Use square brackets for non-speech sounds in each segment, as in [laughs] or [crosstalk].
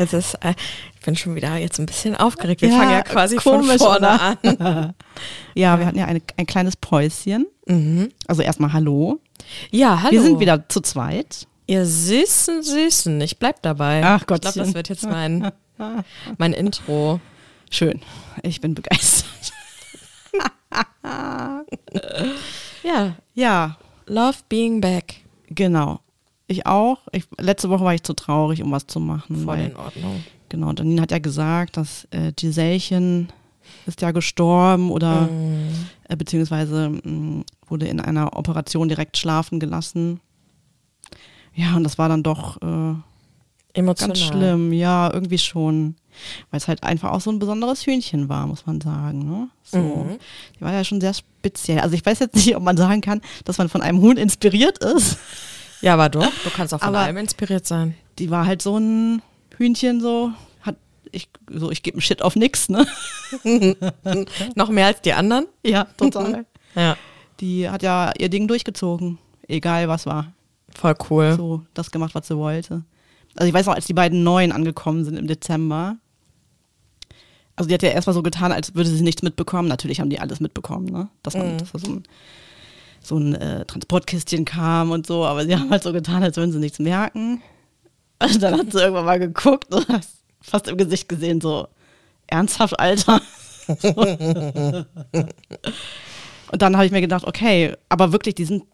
Das ist, äh, ich bin schon wieder jetzt ein bisschen aufgeregt. Wir Ja, fangen ja quasi von vorne an. [laughs] Ja, wir hatten ja eine, ein kleines Päuschen. Also erstmal Hallo. Ja, hallo. Wir sind wieder zu zweit. Ihr süßen, süßen. Ich bleib dabei. Ach Ich glaube, das wird jetzt mein, [laughs] mein Intro. Schön. Ich bin begeistert. [laughs] Ja, Ja, love being back. genau. Ich auch. Ich, letzte Woche war ich zu traurig, um was zu machen. Voll weil, in Ordnung. genau, Janine hat ja gesagt, dass äh, Giselchen ist ja gestorben oder äh, beziehungsweise mh, wurde in einer Operation direkt schlafen gelassen. Ja, und das war dann doch äh, Emotional. ganz schlimm. Ja, irgendwie schon. Weil es halt einfach auch so ein besonderes Hühnchen war, muss man sagen. Ne? So. Mhm. Die war ja schon sehr speziell. Also ich weiß jetzt nicht, ob man sagen kann, dass man von einem Huhn inspiriert ist. Ja, aber doch. Du kannst auch von Aber- allem inspiriert sein. Die war halt so ein Hühnchen so, hat ich so ich gebe einen Shit auf nix, ne? [laughs] Noch mehr als die anderen? Ja, total. [laughs] Ja. Die hat ja ihr Ding durchgezogen, egal was war. Voll cool. So das gemacht, was sie wollte. Also ich weiß noch, als die beiden Neuen angekommen sind im Dezember. Also die hat ja erstmal so getan, als würde sie nichts mitbekommen. Natürlich haben die alles mitbekommen, ne? Dass, man, dass da so ein, so ein äh, Transportkistchen kam und so, aber sie [laughs] haben halt so getan, als würden sie nichts merken. Und dann hat sie irgendwann mal geguckt und hat fast im Gesicht gesehen, so ernsthaft, Alter. [laughs] und dann habe ich mir gedacht, okay, aber wirklich, die sind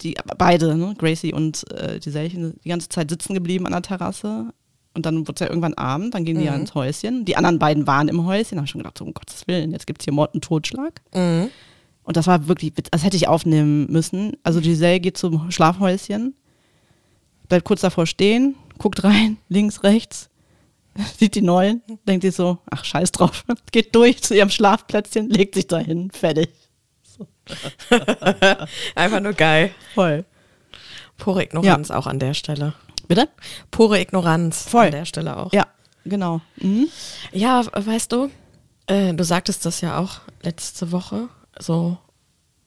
die beide, ne, Gracie und äh, die Selchen, die ganze Zeit sitzen geblieben an der Terrasse. Und dann wurde es ja irgendwann Abend, dann gingen die ja ins Häuschen. Die anderen beiden waren im Häuschen, habe ich schon gedacht, so, um Gottes Willen, jetzt gibt es hier Mord und Totschlag. Mhm. Und das war wirklich, das hätte ich aufnehmen müssen. Also Giselle geht zum Schlafhäuschen, bleibt kurz davor stehen, guckt rein, [laughs] links, rechts, [laughs] sieht die Neuen, denkt sich so, ach scheiß drauf, [laughs] geht durch zu ihrem Schlafplätzchen, legt sich dahin, fertig. Einfach nur geil. Voll. Pure Ignoranz auch an der Stelle. Bitte? Pure Ignoranz Voll. an der Stelle auch. Ja, genau. Mhm. Ja, weißt du, äh, du sagtest das ja auch letzte Woche. So,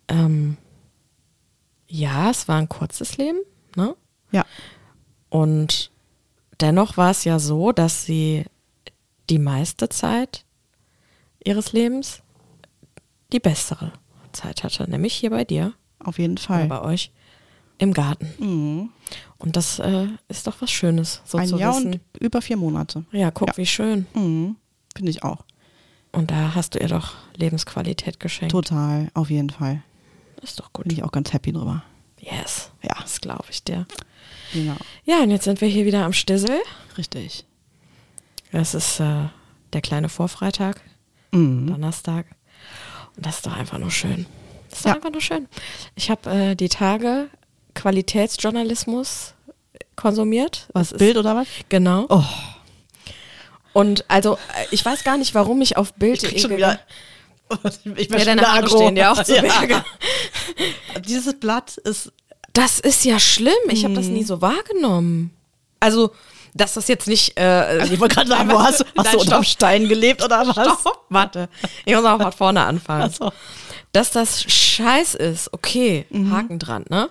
ähm, ja, es war ein kurzes Leben, ne? Ja. Und dennoch war es ja so, dass sie die meiste Zeit ihres Lebens die bessere Zeit hatte, nämlich hier bei dir Auf jeden Fall. bei euch im Garten. Mhm. Und das äh, ist doch was Schönes, so Ein zu Jahr wissen. und über vier Monate. ja, guck, Ja. wie schön. Mhm. Finde ich auch. Und da hast du ihr doch Lebensqualität geschenkt. Total, auf jeden Fall. Ist doch gut. Bin ich auch ganz happy drüber. Yes. Ja. Das glaube ich dir. Genau. Ja, und jetzt sind wir hier wieder am Stissel. Richtig. Das ist äh, der kleine Vorfreitag, Mhm. Donnerstag. Und das ist doch einfach nur schön. Das ist doch Ja. einfach nur schön. Ich habe äh, die Tage Qualitätsjournalismus konsumiert. Was, Bild oder was? Genau. Oh, Und also, äh, ich weiß gar nicht, warum ich auf Bild ich krieg schon wieder. [laughs] Ich Ja, deine Haare stehen dir auch zu Berge. [laughs] Dieses Blatt ist. Das ist ja schlimm. Ich habe das nie so wahrgenommen. Also, dass das jetzt nicht. Äh, Also ich wollte gerade sagen, wo [laughs] hast, du- hast Nein, du unterm stopp. Stein gelebt oder was? Stopp, warte. Ich muss auch von vorne anfangen. So. Dass das scheiß ist, okay, Mhm. Haken dran, ne?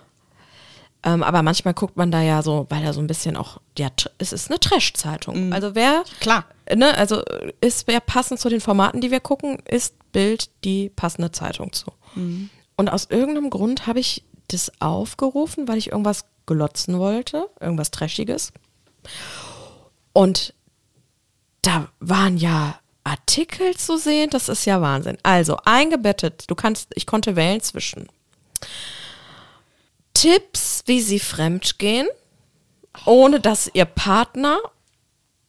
Ähm, aber manchmal guckt man da ja so, weil da so ein bisschen auch, ja, es ist eine Trash-Zeitung. Also wer, Mhm. Klar. ne, also ist wer passend zu den Formaten, die wir gucken, ist Bild die passende Zeitung zu. Mhm. Und aus irgendeinem Grund habe ich das aufgerufen, weil ich irgendwas glotzen wollte, irgendwas Trashiges. Und da waren ja Artikel zu sehen, das ist ja Wahnsinn. Also eingebettet, du kannst, ich konnte wählen zwischen Tipps, wie sie fremdgehen, ohne dass ihr Partner,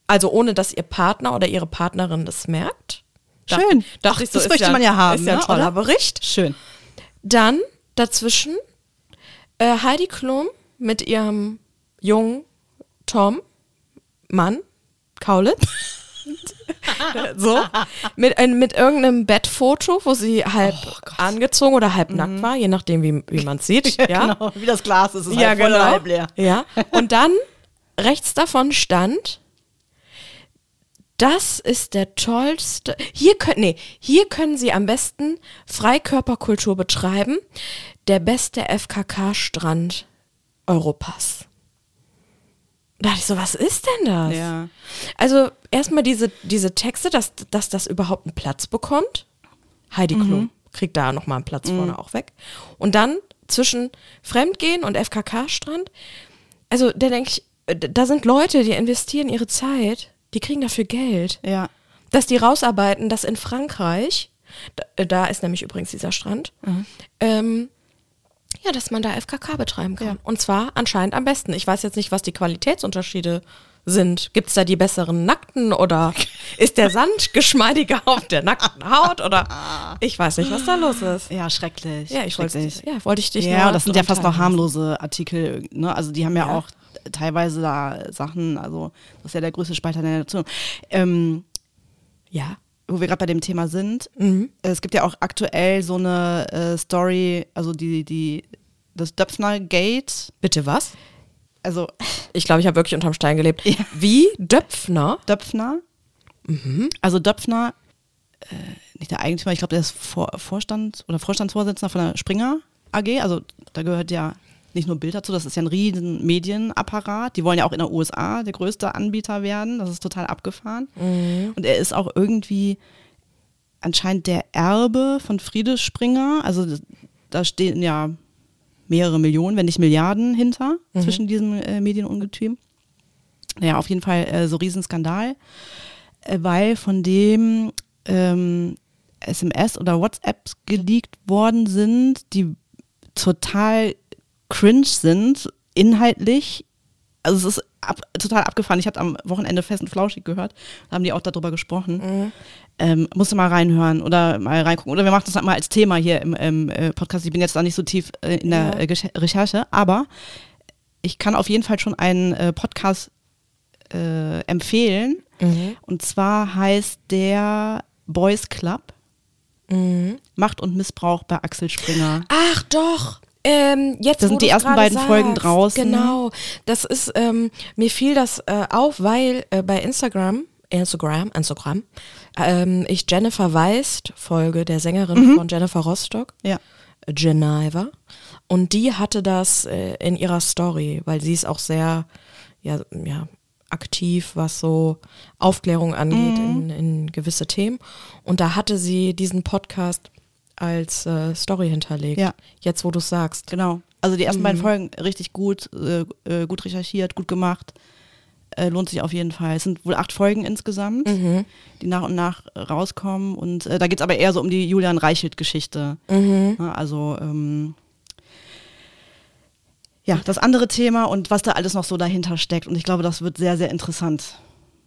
also ohne dass ihr Partner oder ihre Partnerin das merkt. Schön. Dachte Ach, ich so, das möchte man ja haben, Ist ja ein ne, toller oder? Bericht. Schön. Dann dazwischen äh, Heidi Klum mit ihrem jungen Tom, Mann, Kaulitz. [laughs] so, mit, mit irgendeinem Bettfoto, wo sie halb angezogen oder halb nackt war, je nachdem, wie, wie man es sieht. [laughs] Ja, Genau. Wie das Glas ist, es ist ja halb voll genau. oder halb leer. Ja. [laughs] Und dann rechts davon stand, das ist der tollste. Hier können, nee, hier können Sie am besten Freikörperkultur betreiben. Der beste FKK-Strand Europas. Da dachte ich so, was ist denn das? Ja. Also erstmal diese, diese Texte, dass, dass das überhaupt einen Platz bekommt. Heidi Klum kriegt da nochmal einen Platz vorne auch weg. Und dann zwischen Fremdgehen und FKK-Strand, also da denke ich, äh, da sind Leute, die investieren ihre Zeit, die kriegen dafür Geld. Ja. Dass die rausarbeiten, dass in Frankreich, da, da ist nämlich übrigens dieser Strand, ähm, ja, dass man da FKK betreiben kann. Ja. Und zwar anscheinend am besten. Ich weiß jetzt nicht, was die Qualitätsunterschiede sind. Gibt es da die besseren Nackten oder [laughs] ist der Sand geschmeidiger auf der nackten Haut oder [laughs] ich weiß nicht, was da los ist. Ja, schrecklich. Ja, ich wollte ja, wollte ich dich Ja, das sind ja fast noch harmlose Artikel, ne? Also die haben ja, Ja. auch teilweise da Sachen, also das ist ja der größte Spalter der Nation. Ähm, Ja. Wo wir gerade bei dem Thema sind, Mhm. es gibt ja auch aktuell so eine äh, Story, also die, die, das Döpfner Gate, Bitte was? also Ich glaube, ich habe wirklich unterm Stein gelebt. Ja. Wie Döpfner? Döpfner, also Döpfner, äh, nicht der Eigentümer, ich glaube, der ist Vor Vorstand oder Vorstandsvorsitzender von der Springer AG, also da gehört ja nicht nur Bild dazu, das ist ja ein riesen Medienapparat. Die wollen ja auch in der USA der größte Anbieter werden. Das ist total abgefahren. Und er ist auch irgendwie anscheinend der Erbe von Friede Springer. Also da stehen ja mehrere Millionen, wenn nicht Milliarden hinter zwischen diesem äh, Medienungetüm. Naja, auf jeden Fall äh, so Riesenskandal, äh, weil von dem ähm, SMS oder WhatsApps geleakt worden sind, die total cringe sind, inhaltlich. Also es ist ab, total abgefahren. Ich habe am Wochenende Fest und Flauschig gehört, da haben die auch darüber gesprochen. Ähm, musst du mal reinhören oder mal reingucken. Oder wir machen das halt mal als Thema hier im, im äh, Podcast. Ich bin jetzt da nicht so tief äh, in der Ja. äh, Recherche, aber ich kann auf jeden Fall schon einen äh, Podcast äh, empfehlen. Mhm. Und zwar heißt der Boys Club. Mhm. Macht und Missbrauch bei Axel Springer. Ach doch. Ähm, jetzt, Da wo sind die ersten beiden Folgen draußen. Genau. Das ist, ähm, mir fiel das äh, auf, weil äh, bei Instagram, Instagram, Instagram, ähm, ich Jennifer Weist folge, der Sängerin von Jennifer Rostock. Ja. Geneva. Und die hatte das äh, in ihrer Story, weil sie ist auch sehr, ja, ja, aktiv, was so Aufklärung angeht in, in gewisse Themen. Und da hatte sie diesen Podcast als äh, Story hinterlegt. Ja. Jetzt, wo du es sagst. Genau. Also die ersten Mhm. beiden Folgen richtig gut, äh, äh, gut recherchiert, gut gemacht. Äh, lohnt sich auf jeden Fall. Es sind wohl acht Folgen insgesamt, Mhm. die nach und nach rauskommen. Und äh, da geht es aber eher so um die Julian Reichelt-Geschichte. Mhm. Ja, also ähm, ja, das andere Thema und was da alles noch so dahinter steckt. Und ich glaube, das wird sehr, sehr interessant,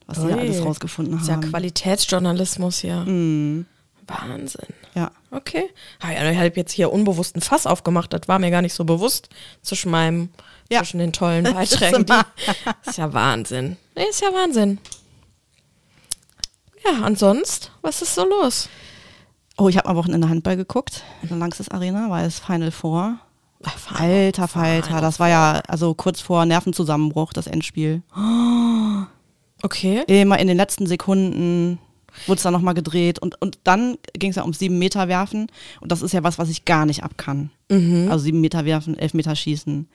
was sie da alles rausgefunden Das ist ja haben. Qualitätsjournalismus hier. Mhm. Wahnsinn. Ja. Okay. Ah, ich habe jetzt hier unbewusst ein Fass aufgemacht. Das war mir gar nicht so bewusst zwischen meinem, Ja. zwischen den tollen [laughs] Das Beiträgen. immer- [laughs] ist ja Wahnsinn. Nee, ist ja Wahnsinn. Ja, und sonst, was ist so los? Oh, ich habe am Wochenende Handball geguckt. In der Langsys Arena war es Final Four. Ach, Alter Falter, das war ja also kurz vor Nervenzusammenbruch, das Endspiel. [gasps] Okay. Immer in den letzten Sekunden wurde es dann nochmal gedreht und, und dann ging es ja ums sieben Meter werfen und das ist ja was, was ich gar nicht ab kann. Also sieben Meter werfen, elf Meter schießen.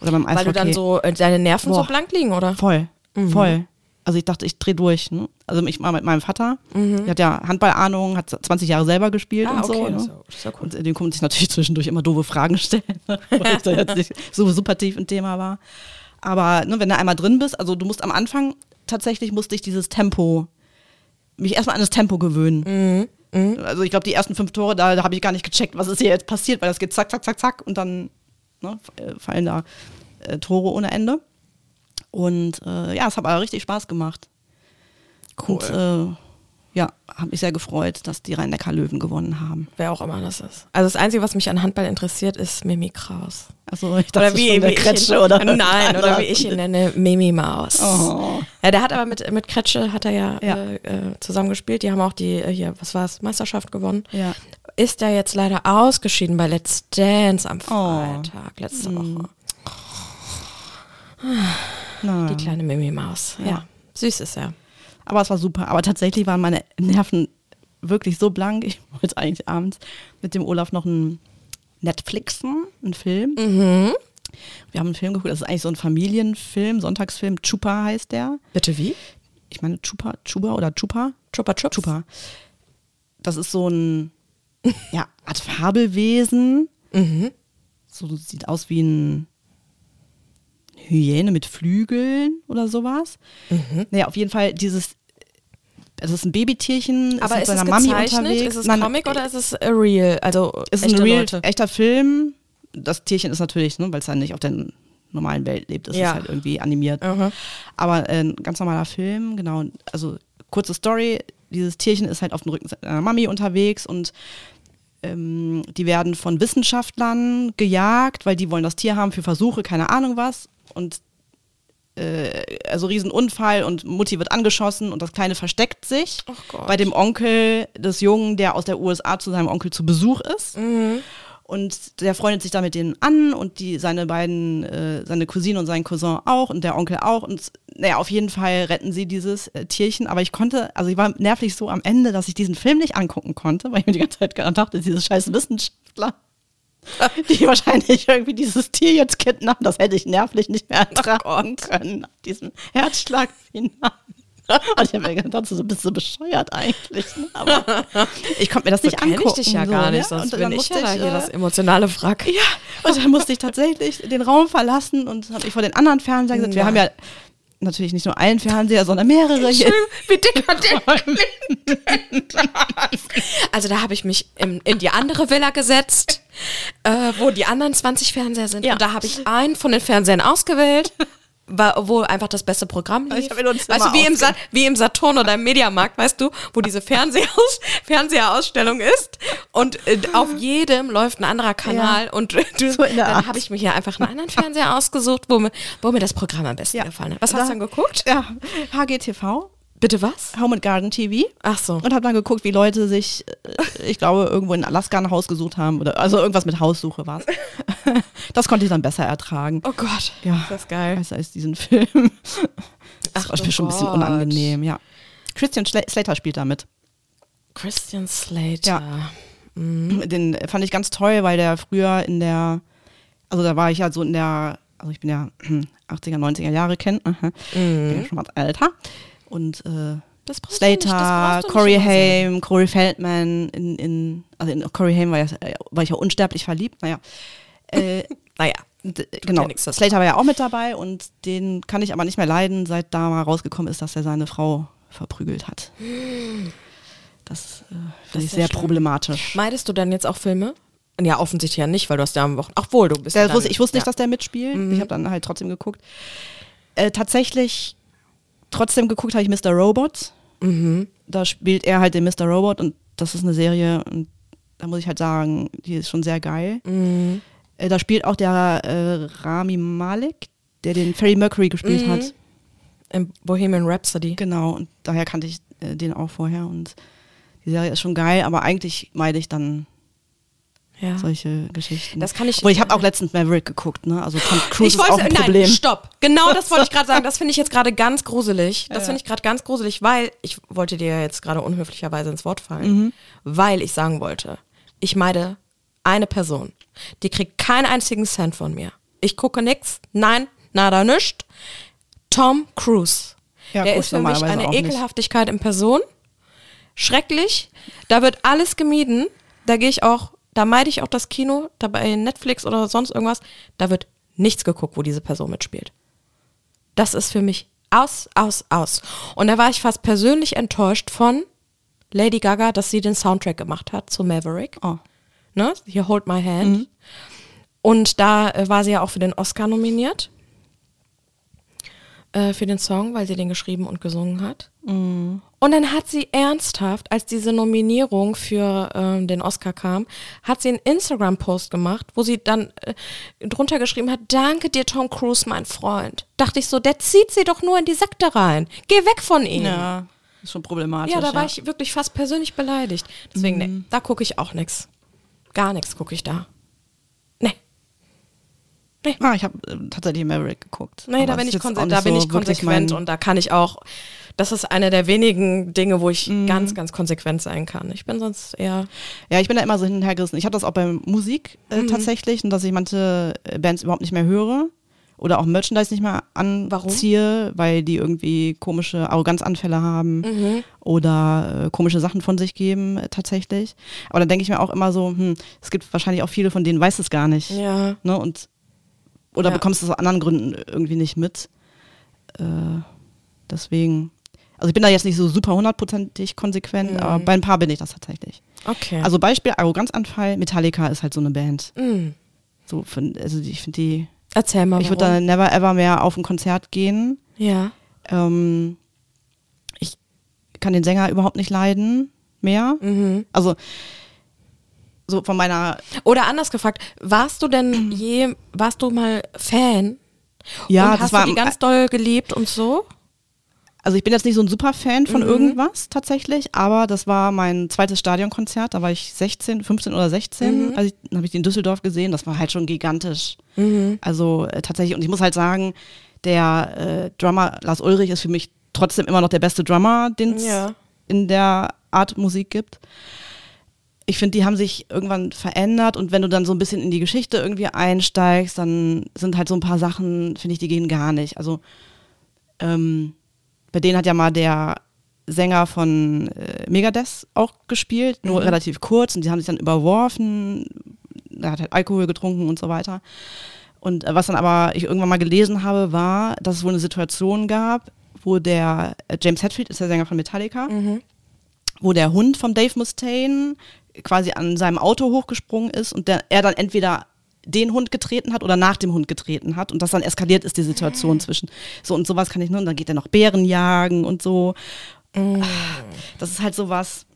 Oder beim Eishockey. Mhm. Weil du dann so, äh, deine Nerven so Boah. blank liegen, oder? Voll, Mhm. voll. Also ich dachte, ich drehe durch. Ne? Also ich war mit meinem Vater, der hat ja Handballahnung, hat 20 Jahre selber gespielt Mhm. Ah, und so. okay, ne? das ist ja- das ist ja cool. Und dem konnte ich natürlich [laughs] zwischendurch immer doofe Fragen stellen, [laughs] weil ich da jetzt nicht so super tief im Thema war. Aber ne, wenn du einmal drin bist, also du musst am Anfang, tatsächlich musste ich dieses Tempo, mich erstmal an das Tempo gewöhnen. Mhm. Also ich glaube, die ersten fünf Tore, da, da habe ich gar nicht gecheckt, was ist hier jetzt passiert, weil das geht zack, zack, zack, zack und dann ne, äh, fallen da äh, Tore ohne Ende. Und äh, ja, es hat aber richtig Spaß gemacht. Und äh, ja, habe mich sehr gefreut, dass die Rhein-Neckar-Löwen gewonnen haben. Wer auch immer das ist. Also das Einzige, was mich an Handball interessiert, ist Mimi Kraus. Also ich dachte Oder wie, schon, der wie Kretsche ich ihn, oder Nein, oder wie ich ihn nenne, Mimi Maus. Oh. Ja, der hat aber mit, mit Kretsche hat er ja, Ja. Äh, äh, zusammen gespielt. Die haben auch die, äh, hier, was war's, Meisterschaft gewonnen. Ja. Ist er jetzt leider ausgeschieden bei Let's Dance am Oh. Freitag, letzte Woche. Na. Die kleine Mimi Maus. Ja. Ja. Süß ist er. Aber es war super. Aber tatsächlich waren meine Nerven wirklich so blank. Ich [laughs] wollte eigentlich abends mit dem Olaf noch einen Netflixen, einen Film. Mhm. Wir haben einen Film geguckt, das ist eigentlich so ein Familienfilm, Sonntagsfilm. Chupa heißt der. Bitte wie? Ich meine Chupa, Chuba oder Chupa? Chupa Chups? Chupa. Das ist so ein, ja, Art Fabelwesen. Mhm. So sieht aus wie ein Hyäne mit Flügeln oder sowas. Mhm. Naja, auf jeden Fall dieses, es ist ein Babytierchen, Aber mit ist seiner es Mami unterwegs. Ist es Nein, Comic oder ist es äh, real? Also es ist ein real, Leute? echter Film. Das Tierchen ist natürlich, ne, weil es dann nicht auf der normalen Welt lebt, ist Ja. es halt irgendwie animiert. Mhm. Aber äh, ein ganz normaler Film, genau. Also kurze Story, dieses Tierchen ist halt auf dem Rücken seiner Mami unterwegs und ähm, die werden von Wissenschaftlern gejagt, weil die wollen das Tier haben für Versuche, keine Ahnung was. Und äh, also Riesenunfall und Mutti wird angeschossen und das Kleine versteckt sich bei dem Onkel des Jungen, der aus der USA zu seinem Onkel zu Besuch ist. Und der freundet sich da mit denen an und die, seine beiden, äh, seine Cousine und sein Cousin auch und der Onkel auch. Und naja, auf jeden Fall retten sie dieses äh, Tierchen. Aber ich konnte, also ich war nervlich so am Ende, dass ich diesen Film nicht angucken konnte, weil ich mir die ganze Zeit dachte, diese scheiß Wissenschaftler, [laughs] die wahrscheinlich irgendwie dieses Tier jetzt kidnappen, das hätte ich nervlich nicht mehr ertragen können. Nach diesem Herzschlagfinale. Und ich habe mir gedacht, so bist du bescheuert eigentlich. Ne? Aber ich konnte mir das So nicht angucken. ich dich ja so, gar nicht, ne? sonst bin ich ja da hier äh, das emotionale Wrack. ja, und dann musste ich tatsächlich den Raum verlassen und habe mich vor den anderen Fernseher gesetzt. Wir Nein. haben ja natürlich nicht nur einen Fernseher, sondern mehrere hier. Wie dekadent. [laughs] Also da habe ich mich in, in die andere Villa gesetzt, äh, wo die anderen 20 Fernseher sind. Ja. Und da habe ich einen von den Fernsehern ausgewählt. War, wo einfach das beste Programm lief. Ich weißt du, wie im, wie im Saturn oder im Mediamarkt, weißt du, wo diese Fernsehaus Fernseherausstellung ist und äh, auf jedem läuft ein anderer Kanal und du, [laughs] So dann habe ich mir hier einfach einen anderen Fernseher [laughs] ausgesucht, wo mir, wo mir das Programm am besten Ja. gefallen hat. Was Da- hast du dann geguckt? Ja, HGTV, Bitte was? Home and Garden TV. Ach so. Und habe dann geguckt, wie Leute sich, äh, ich glaube, irgendwo in Alaska ein Haus gesucht haben. oder Also irgendwas mit Haussuche war es. [laughs] Das konnte ich dann besser ertragen. Oh Gott. Ja, Ist das geil. Besser als diesen Film. Das Ach war mir schon ein bisschen unangenehm, ja. Christian Schla Slater spielt damit. Christian Slater. Ja. Den fand ich ganz toll, weil der früher in der, also da war ich ja so in der, also ich bin ja 80er, 90er Jahre kennt, aha. bin ja schon was älter. Und äh, Das Slater, Corey. Haim, Corey Feldman, in, in, also in Corey Haim war, ja, war ich ja unsterblich verliebt, naja. [laughs] Äh, Naja. genau, ja. Slater war ja auch mit dabei und den kann ich aber nicht mehr leiden, seit da mal rausgekommen ist, dass er seine Frau verprügelt hat. [gasps] Das äh, finde ich ist ja sehr schlimm. problematisch. Meidest du dann jetzt auch Filme? Ja, offensichtlich ja nicht, weil du hast ja am Wochen. Ach wohl, du bist ja Der wusste, ich wusste nicht, ja. Mhm. dass der mitspielt. Ich habe dann halt trotzdem geguckt. Äh, tatsächlich trotzdem geguckt habe ich Mr. Robot. Mhm. Da spielt er halt den Mr. Robot und das ist eine Serie und da muss ich halt sagen, die ist schon sehr geil. Mhm. Äh, da spielt auch der äh, Rami Malek, der den Freddie Mercury gespielt Mhm. hat. Im Bohemian Rhapsody. Genau, und daher kannte ich äh, den auch vorher und die Serie ist schon geil, aber eigentlich meide ich dann Ja. solche Geschichten. Das kann ich- Obwohl, ich habe auch letztens Maverick geguckt, ne? Also Tom Cruise ich ist auch ein nein, Problem. stopp. Genau das wollte ich gerade sagen. Das finde ich jetzt gerade ganz gruselig. [laughs] Das finde ich gerade ganz gruselig, weil ich wollte dir jetzt gerade unhöflicherweise ins Wort fallen, Mhm. weil ich sagen wollte, ich meide eine Person. Die kriegt keinen einzigen Cent von mir. Ich gucke nix. Nein, nada, nischt. Tom Cruise. Ja, Der ist für mich eine auch nicht. Ekelhaftigkeit in Person. Schrecklich. Da wird alles gemieden. Da gehe ich auch, da meide ich auch das Kino, da bei Netflix oder sonst irgendwas. Da wird nichts geguckt, wo diese Person mitspielt. Das ist für mich aus, aus, aus. Und da war ich fast persönlich enttäuscht von Lady Gaga, dass sie den Soundtrack gemacht hat zu Maverick. Oh. Ne? Hier Hold My Hand. Und da äh, war sie ja auch für den Oscar nominiert. Äh, für den Song, weil sie den geschrieben und gesungen hat. Und dann hat sie ernsthaft, als diese Nominierung für ähm, den Oscar kam, hat sie einen Instagram-Post gemacht, wo sie dann äh, drunter geschrieben hat, danke dir Tom Cruise, mein Freund. Dachte ich so, der zieht sie doch nur in die Sekte rein. Geh weg von ihm. Ja, ist schon problematisch. Ja, da war ich wirklich fast persönlich beleidigt. Deswegen, nee, da gucke ich auch nichts. Gar nichts gucke ich da. Nee. Ah, ich habe äh, tatsächlich Maverick geguckt. Nee, da bin ich, da bin so ich konsequent und da kann ich auch, das ist eine der wenigen Dinge, wo ich Mhm. ganz, ganz konsequent sein kann. Ich bin sonst eher, Ja, ich bin da immer so hin und her gerissen. Ich habe das auch bei Musik Mhm. äh, tatsächlich, und dass ich manche äh, Bands überhaupt nicht mehr höre. oder auch Merchandise nicht mehr anziehe, weil die irgendwie komische Arroganzanfälle haben Mhm. oder äh, komische Sachen von sich geben äh, tatsächlich. Aber dann denke ich mir auch immer so, hm, es gibt wahrscheinlich auch viele, von denen weiß es gar nicht. Ja. Ne? Und, oder Ja. bekommst du es aus anderen Gründen irgendwie nicht mit. Äh, deswegen, also ich bin da jetzt nicht so super hundertprozentig konsequent, Mhm. aber bei ein paar bin ich das tatsächlich. Okay. Also Beispiel Arroganzanfall, Metallica ist halt so eine Band. Mm. So, von, also ich finde die, Erzähl mal. ich würde da never ever mehr auf ein Konzert gehen. Ja. Ähm, ich kann den Sänger überhaupt nicht leiden mehr. Mhm. Also so von meiner, Oder anders gefragt, warst du denn je, warst du mal Fan? ja, und das hast war, du die ganz doll geliebt und so? also ich bin jetzt nicht so ein super Fan von Mhm. irgendwas tatsächlich, aber das war mein zweites Stadionkonzert, da war ich 16, 15 oder 16, Mhm. also ich, habe ich den in Düsseldorf gesehen, das war halt schon gigantisch. Mhm. Also äh, tatsächlich, und ich muss halt sagen, der äh, Drummer Lars Ulrich ist für mich trotzdem immer noch der beste Drummer, den es Ja. in der Art Musik gibt. Ich finde, die haben sich irgendwann verändert und wenn du dann so ein bisschen in die Geschichte irgendwie einsteigst, dann sind halt so ein paar Sachen, finde ich, die gehen gar nicht. Also ähm, bei denen hat ja mal der Sänger von äh, Megadeth auch gespielt, nur Mhm. relativ kurz und die haben sich dann überworfen, er hat halt Alkohol getrunken und so weiter. Und äh, was dann aber ich irgendwann mal gelesen habe, war, dass es wohl eine Situation gab, wo der äh, James Hetfield ist der Sänger von Metallica, Mhm. wo der Hund von Dave Mustaine quasi an seinem Auto hochgesprungen ist und der, er dann entweder den Hund getreten hat oder nach dem Hund getreten hat und das dann eskaliert ist, die Situation zwischen. So und sowas kann ich nur, und dann geht er noch Bären jagen und so. Mm. Das ist halt sowas,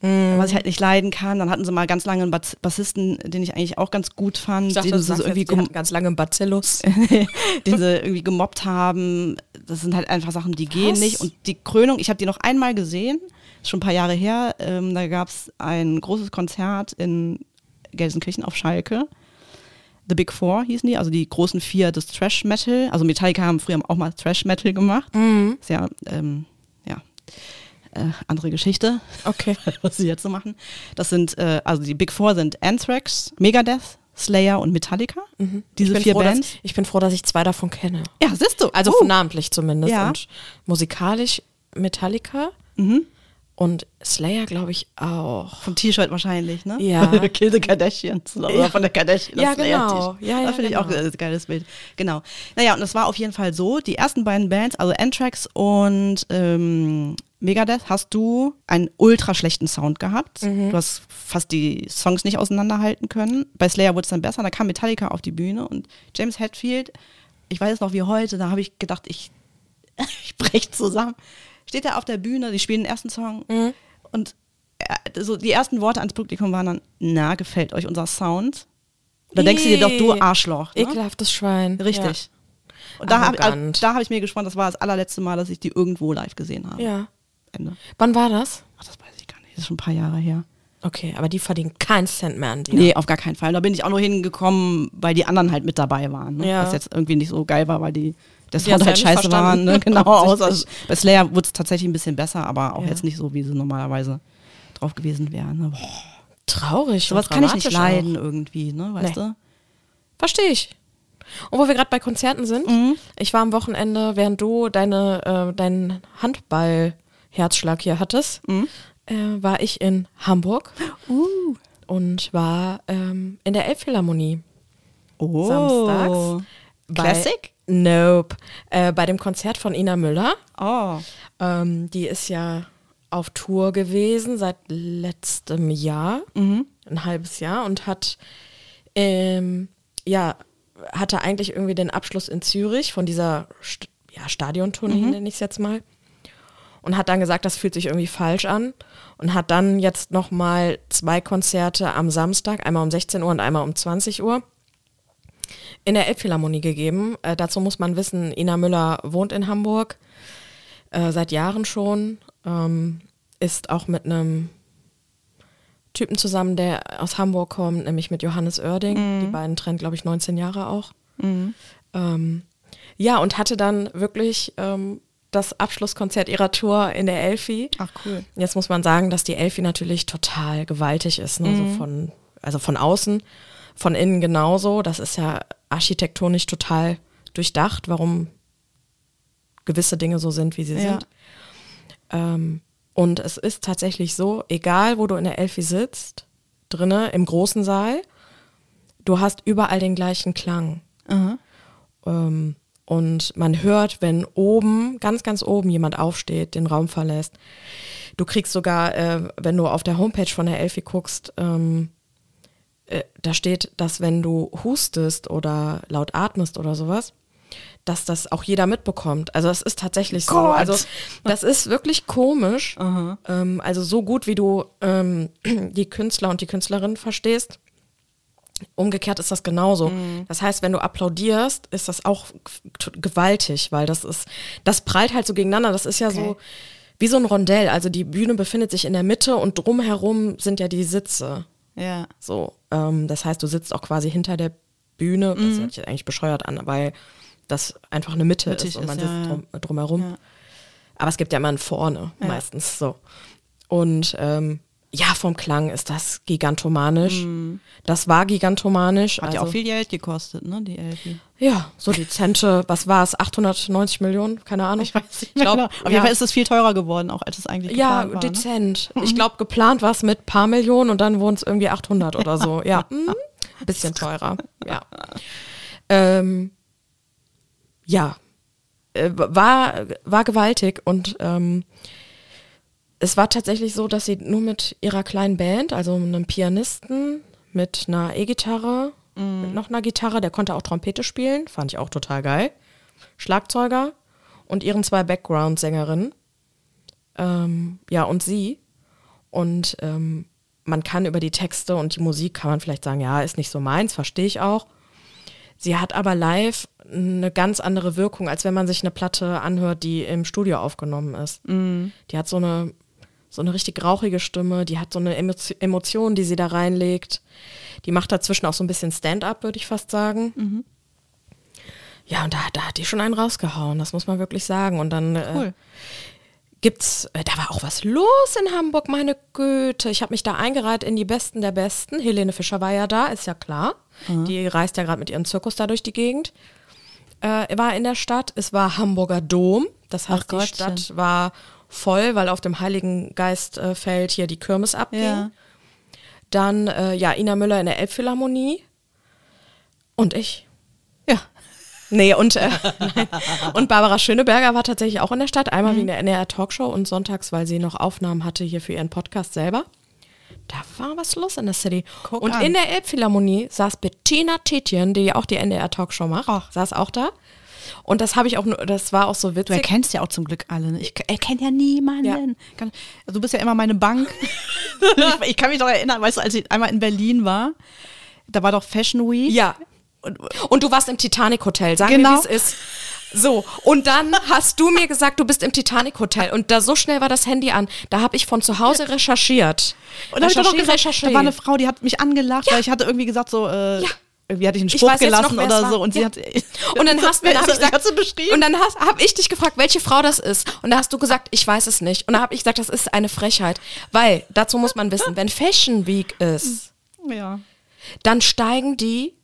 was ich halt nicht leiden kann. Dann hatten sie mal ganz lange einen Bas- Bassisten, den ich eigentlich auch ganz gut fand, Ich dachte, den sie so irgendwie jetzt, ganz lange einen Bacillus. [laughs] den sie [laughs] irgendwie gemobbt haben. Das sind halt einfach Sachen, die gehen Was? nicht. Und die Krönung, ich habe die noch einmal gesehen, schon ein paar Jahre her. Ähm, da gab es ein großes Konzert in Gelsenkirchen auf Schalke. The Big Four hießen die, also die großen vier des Trash Metal. Also Metallica haben früher auch mal Trash Metal gemacht. Mhm. Ist ja, ähm, ja, äh, andere Geschichte, Okay. [laughs] was sie jetzt so machen. Das sind, äh, also die Big Four sind Anthrax, Megadeth, Slayer und Metallica. Diese Mhm. bin vier froh, Bands. Dass, ich bin froh, dass ich zwei davon kenne. Ja, siehst du. Also Uh. namentlich zumindest. Ja. Und musikalisch Metallica Mhm. Und Slayer, glaube ich, auch. Vom T-Shirt wahrscheinlich, ne? Ja. [laughs] Kill the Kardashians. Oder Ja. von der Kardashian. Ja, das genau. Ja, ja, das finde ich auch genau. ein geiles Bild. Genau. Naja, und es war auf jeden Fall so, die ersten beiden Bands, also Anthrax und ähm, Megadeth, hast du einen ultra schlechten Sound gehabt. Mhm. Du hast fast die Songs nicht auseinanderhalten können. Bei Slayer wurde es dann besser, da kam Metallica auf die Bühne und James Hetfield, ich weiß es noch wie heute, da habe ich gedacht, ich, [laughs] ich brech zusammen. Steht er auf der Bühne, die spielen den ersten Song Mhm. und äh, so die ersten Worte ans Publikum waren dann, na, gefällt euch unser Sound? Da denkst du dir doch, du Arschloch. Ne? Ekelhaftes Schwein. Richtig. Und da habe ich, also, hab ich mir gesponnen, das war das allerletzte Mal, dass ich die irgendwo live gesehen habe. Ja. ja. Ende. Wann war das? Ach, das weiß ich gar nicht. Das ist schon ein paar Jahre her. Okay, aber die verdienen keinen Cent mehr an dir. Nee, auf gar keinen Fall. Da bin ich auch nur hingekommen, weil die anderen halt mit dabei waren. Ne? Ja. Was jetzt irgendwie nicht so geil war, weil die der Die Sound halt scheiße waren. verstanden. Ne? [laughs] Genau, außer Offensichtlich. bei Slayer wurde es tatsächlich ein bisschen besser, aber auch Ja. jetzt nicht so, wie sie normalerweise drauf gewesen wären. Ne? Traurig. sowas kann ich nicht leiden irgendwie, ne? Weißt Nee. du? Verstehe ich. Und wo wir gerade bei Konzerten sind, Mhm. ich war am Wochenende, während du deine, äh, deinen Handball-Herzschlag hier hattest, Mhm. äh, war ich in Hamburg [gasps] Uh. und war ähm, in der Elbphilharmonie. Oh. Samstags. Classic? Nope. Äh, bei dem Konzert von Ina Müller. Oh. Ähm, die ist ja auf Tour gewesen seit letztem Jahr, Mhm. ein halbes Jahr und hat ähm, ja hatte eigentlich irgendwie den Abschluss in Zürich von dieser St ja, Stadiontournee, Mhm. nenne ich es jetzt mal. Und hat dann gesagt, das fühlt sich irgendwie falsch an. Und hat dann jetzt nochmal zwei Konzerte am Samstag, einmal um 16 Uhr und einmal um 20 Uhr, in der Elbphilharmonie gegeben. Äh, dazu muss man wissen, Ina Müller wohnt in Hamburg, äh, seit Jahren schon, ähm, ist auch mit einem Typen zusammen, der aus Hamburg kommt, nämlich mit Johannes Oerding. Die beiden trennen, glaube ich, 19 Jahre auch. Ähm, ja, und hatte dann wirklich ähm, das Abschlusskonzert ihrer Tour in der Elfi. Ach cool. Jetzt muss man sagen, dass die Elfi natürlich total gewaltig ist, ne? so von, also von außen, von innen genauso. Das ist ja architektonisch total durchdacht, warum gewisse Dinge so sind, wie sie Ja. sind. Ähm, und es ist tatsächlich so, egal wo du in der Elfi sitzt, drinne im großen Saal, du hast überall den gleichen Klang. Ähm, und man hört, wenn oben, ganz, ganz oben jemand aufsteht, den Raum verlässt. Du kriegst sogar, äh, wenn du auf der Homepage von der Elfi guckst, ähm, äh, da steht, dass wenn du hustest oder laut atmest oder sowas, dass das auch jeder mitbekommt. Also das ist tatsächlich so. Gott. Also das ist wirklich komisch. Ähm, also so gut, wie du ähm, [clears throat] die Künstler und die Künstlerin verstehst. Umgekehrt ist das genauso. Das heißt, wenn du applaudierst, ist das auch gewaltig, weil das ist, das prallt halt so gegeneinander. Das ist ja so wie so ein Rondell. Also die Bühne befindet sich in der Mitte und drumherum sind ja die Sitze. Ja. So, ähm, das heißt, du sitzt auch quasi hinter der Bühne. Das hört sich eigentlich bescheuert an, weil das einfach eine Mitte Mittig ist und ist, man ja, sitzt ja. drum, drumherum. Ja. Aber es gibt ja immer ein Vorne, meistens so. Und ähm, ja, vom Klang ist das gigantomanisch. Das war gigantomanisch. Mhm. Hat ja also, auch viel Geld gekostet, ne, die Elfi. Ja, so dezente, was war es, 890 Millionen? Keine Ahnung. Ich nicht Ich glaub, genau. Auf jeden ja, Fall ist es viel teurer geworden, auch als es eigentlich ja, geplant war. Ne? dezent. [laughs] Ich glaube, geplant war es mit paar Millionen und dann wurden es irgendwie 800 oder so. Ja, [laughs] hm, bisschen teurer. Ja. Ähm, ja, äh, war, war gewaltig und ähm, es war tatsächlich so, dass sie nur mit ihrer kleinen Band, also einem Pianisten, mit einer E-Gitarre, mit noch einer Gitarre, der konnte auch Trompete spielen, fand ich auch total geil, Schlagzeuger und ihren zwei Background-Sängerinnen, ähm, ja, und sie. Und ähm, man kann über die Texte und die Musik kann man vielleicht sagen, ja, ist nicht so meins, verstehe ich auch. Sie hat aber live eine ganz andere Wirkung, als wenn man sich eine Platte anhört, die im Studio aufgenommen ist. Die hat so eine, so eine richtig rauchige Stimme, die hat so eine Emotio- Emotion, die sie da reinlegt. Die macht dazwischen auch so ein bisschen Stand-up, würde ich fast sagen. Ja, und da, da hat die schon einen rausgehauen, das muss man wirklich sagen. Und dann äh, Cool. gibt's, äh, da war auch was los in Hamburg, meine Güte. Ich habe mich da eingereiht in die Besten der Besten. Helene Fischer war ja da, ist ja klar. Die reist ja gerade mit ihrem Zirkus da durch die Gegend. Äh, war in der Stadt. Es war Hamburger Dom. Das heißt, Ach die Gottchen. Stadt war voll, weil auf dem Heiligen Geistfeld hier die Kirmes abging. Ja. Dann, äh, ja, Ina Müller in der Elbphilharmonie. Und ich. Ja. Nee, und, äh, [laughs] und Barbara Schöneberger war tatsächlich auch in der Stadt, einmal wegen der NDR Talkshow und sonntags, weil sie noch Aufnahmen hatte hier für ihren Podcast selber. Da war was los in der City. Guck und an. in der Elbphilharmonie saß Bettina Tietjen, die ja auch die NDR Talkshow macht, Ach. saß auch da. Und das habe ich auch nur, das war auch so Du witzig. erkennst ja auch zum Glück alle. Ne? Ich erkenne ja niemanden. Ja. Kann- Also du bist ja immer meine Bank. [laughs] ich, ich kann mich doch erinnern, weißt du, als ich einmal in Berlin war, da war doch Fashion Week. Ja. Und, und du warst im Titanic Hotel. Sag Genau. mir, wie es ist. So, und dann hast du mir gesagt, du bist im Titanic Hotel. Und da so schnell war das Handy an. Da habe ich von zu Hause recherchiert. Und da, hab ich doch noch Recherchiert, gesagt, da war eine Frau, die hat mich angelacht, weil ich hatte irgendwie gesagt so, äh, Ja. Irgendwie hatte ich einen Ich Spruch noch, gelassen es oder so und sie Ja. hat [laughs] Und dann hast ich gesagt, sie beschrieben. und dann habe ich dich gefragt, welche Frau das ist. Und da hast du gesagt, ich weiß es nicht. Und da habe ich gesagt, das ist eine Frechheit. Weil, dazu muss man wissen, wenn Fashion Week ist, ja. dann steigen die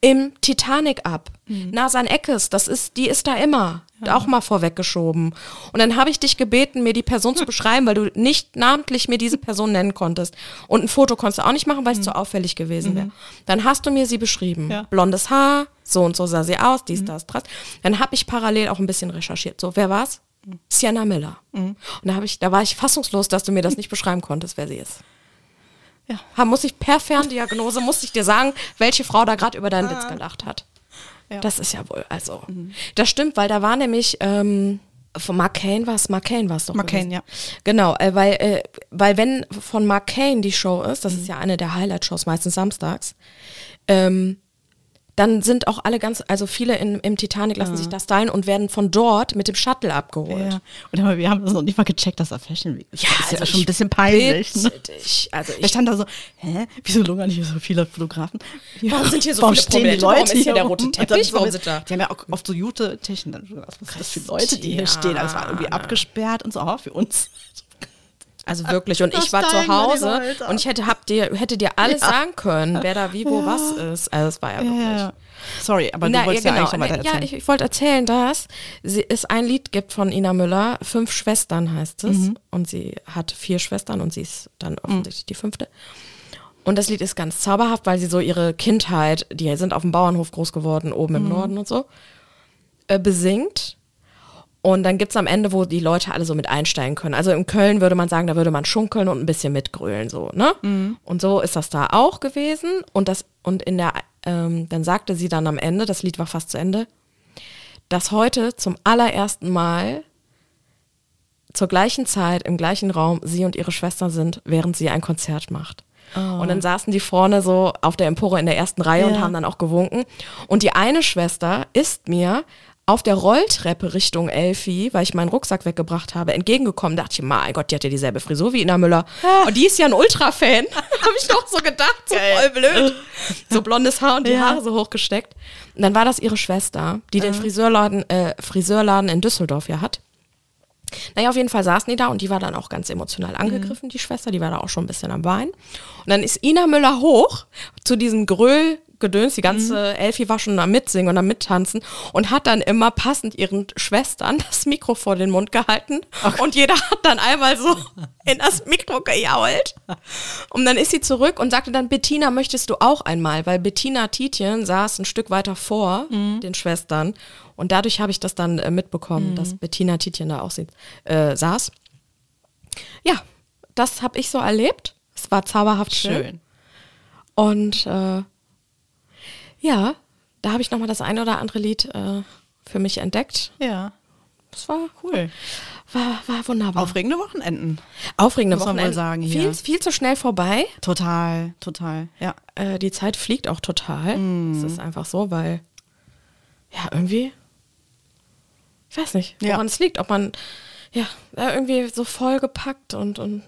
im Titanic ab. Mhm. Nasan Eckes, das ist, die ist da immer. Auch mal vorweggeschoben. Und dann habe ich dich gebeten, mir die Person zu [laughs] beschreiben, weil du nicht namentlich mir diese Person nennen konntest. Und ein Foto konntest du auch nicht machen, weil es zu auffällig gewesen wäre. Dann hast du mir sie beschrieben. Mhm. Ja. Mhm. Blondes Haar, so und so sah sie aus, dies, das, das. Dann habe ich parallel auch ein bisschen recherchiert. So, wer war's? Mhm. Sienna Miller. Und da, hab ich, da war ich fassungslos, dass du mir das nicht beschreiben konntest, wer sie ist. Ja. Muss ich per Ferndiagnose, muss ich dir sagen, welche Frau da gerade über deinen Witz gelacht hat. Ja. Das ist ja wohl, also. Das stimmt, weil da war nämlich, ähm, von Mark Kane war es, Mark Kane war es doch. Mark Kane, ja. Genau, äh, weil, äh, weil wenn von Mark Kane die Show ist, das ist ja eine der Highlight-Shows, meistens samstags, ähm, dann sind auch alle ganz, also viele in, im Titanic lassen sich das stylen und werden von dort mit dem Shuttle abgeholt. Ja. Und aber wir haben das noch nicht mal gecheckt, dass da Fashion Week ist. Ja, das ist ja also schon ein bisschen peinlich. Ne? Dich. Also Ich ich stand da so, hä, wieso lungern hier so viele Fotografen? Ja, Warum sind hier so warum viele stehen die Prominente? Warum Leute ist hier der rote Teppich? so Warum sind da- Die haben ja auch oft so Jute-Technik. dann so, Was sind das für Leute, die hier stehen? Also es war irgendwie abgesperrt und so, oh, für uns. Also wirklich. Und Da ich war zu Hause und ich hätte, hab dir, hätte dir alles Ja. sagen können, wer da wie, wo, Ja. was ist. Also es war ja, Ja, wirklich. ja, ja. Sorry, aber du Na, wolltest ja, ja, genau. eigentlich noch weiter ja, erzählen. ich, ich wollte erzählen, dass sie, es ein Lied gibt von Ina Müller, Fünf Schwestern heißt es. Mhm. Und sie hat vier Schwestern und sie ist dann offensichtlich die fünfte. Und das Lied ist ganz zauberhaft, weil sie so ihre Kindheit, die sind auf dem Bauernhof groß geworden, oben Mhm. im Norden und so, äh, besingt. Und dann gibt's am Ende, wo die Leute alle so mit einsteigen können. Also in Köln würde man sagen, da würde man schunkeln und ein bisschen mitgrölen, so, ne? Und so ist das da auch gewesen. Und das, und in der, ähm, dann sagte sie dann am Ende, das Lied war fast zu Ende, dass heute zum allerersten Mal zur gleichen Zeit im gleichen Raum sie und ihre Schwester sind, während sie ein Konzert macht. Und dann saßen die vorne so auf der Empore in der ersten Reihe und Ja. haben dann auch gewunken. Und die eine Schwester ist mir auf der Rolltreppe Richtung Elfi, weil ich meinen Rucksack weggebracht habe, entgegengekommen. Da dachte ich, mein Gott, die hat ja dieselbe Frisur wie Ina Müller. Und die ist ja ein Ultra-Fan. [laughs] habe ich doch so gedacht, so voll blöd. So blondes Haar und die Ja. Haare so hochgesteckt. Und dann war das ihre Schwester, die den Friseurladen, äh, Friseurladen in Düsseldorf ja hat. Naja, auf jeden Fall saßen die da und die war dann auch ganz emotional angegriffen, die Schwester, die war da auch schon ein bisschen am Weinen. Und dann ist Ina Müller hoch zu diesem Gröll-Gedöns, die ganze Elfi war schon am Mitsingen und am Mittanzen und hat dann immer passend ihren Schwestern [laughs] das Mikro vor den Mund gehalten und jeder hat dann einmal so [laughs] in das Mikro gejault. Und dann ist sie zurück und sagte dann, Bettina, möchtest du auch einmal? Weil Bettina Tietjen saß ein Stück weiter vor den Schwestern und dadurch habe ich das dann äh, mitbekommen, dass Bettina Tietjen da auch äh, saß. Ja, das habe ich so erlebt. Es war zauberhaft schön. Schön. Und äh, ja, da habe ich nochmal das eine oder andere Lied äh, für mich entdeckt. Ja, Das war cool. War, war wunderbar. Aufregende Wochenenden. Aufregende muss man wohl sagen hier. Viel, viel zu schnell vorbei. Total, total. Ja. Äh, die Zeit fliegt auch total. Mhm. Es ist einfach so, weil ja, irgendwie, ich weiß nicht, Ja. woran es liegt. Ob man ja irgendwie so vollgepackt und, und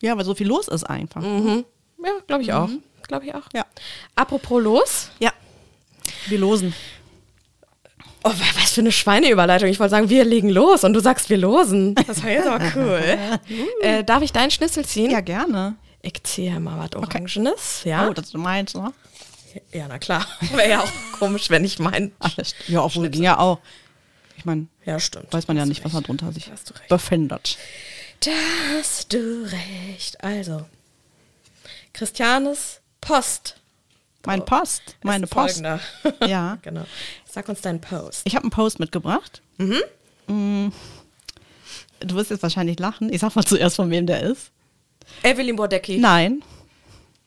Ja, weil so viel los ist einfach. mhm. ja, glaube ich auch. Glaube ich auch. Ja. Apropos los. Ja. Wir losen. Oh, wa- was für eine Schweineüberleitung. Ich wollte sagen, wir legen los und du sagst, wir losen. Das war jetzt aber cool. [laughs] äh, darf ich deinen Schlüssel ziehen? Ja, gerne. Ich ziehe mal was Orangenes. Ja? Oh, das du meinst, ne? ja, na klar. [laughs] Wäre ja auch komisch, wenn ich meinen. Ja, obwohl ging ja auch. Ich meine, Ja, stimmt. weiß man ja nicht, was da recht. drunter sich befindet. Da hast du recht. Also, Christianes Post. Mein Post, meine Post. [laughs] Ja. genau. Sag uns deinen Post. Ich habe einen Post mitgebracht. Mhm. Du wirst jetzt wahrscheinlich lachen. Ich sag mal zuerst, von wem der ist. Evelyn Bordecki. Nein.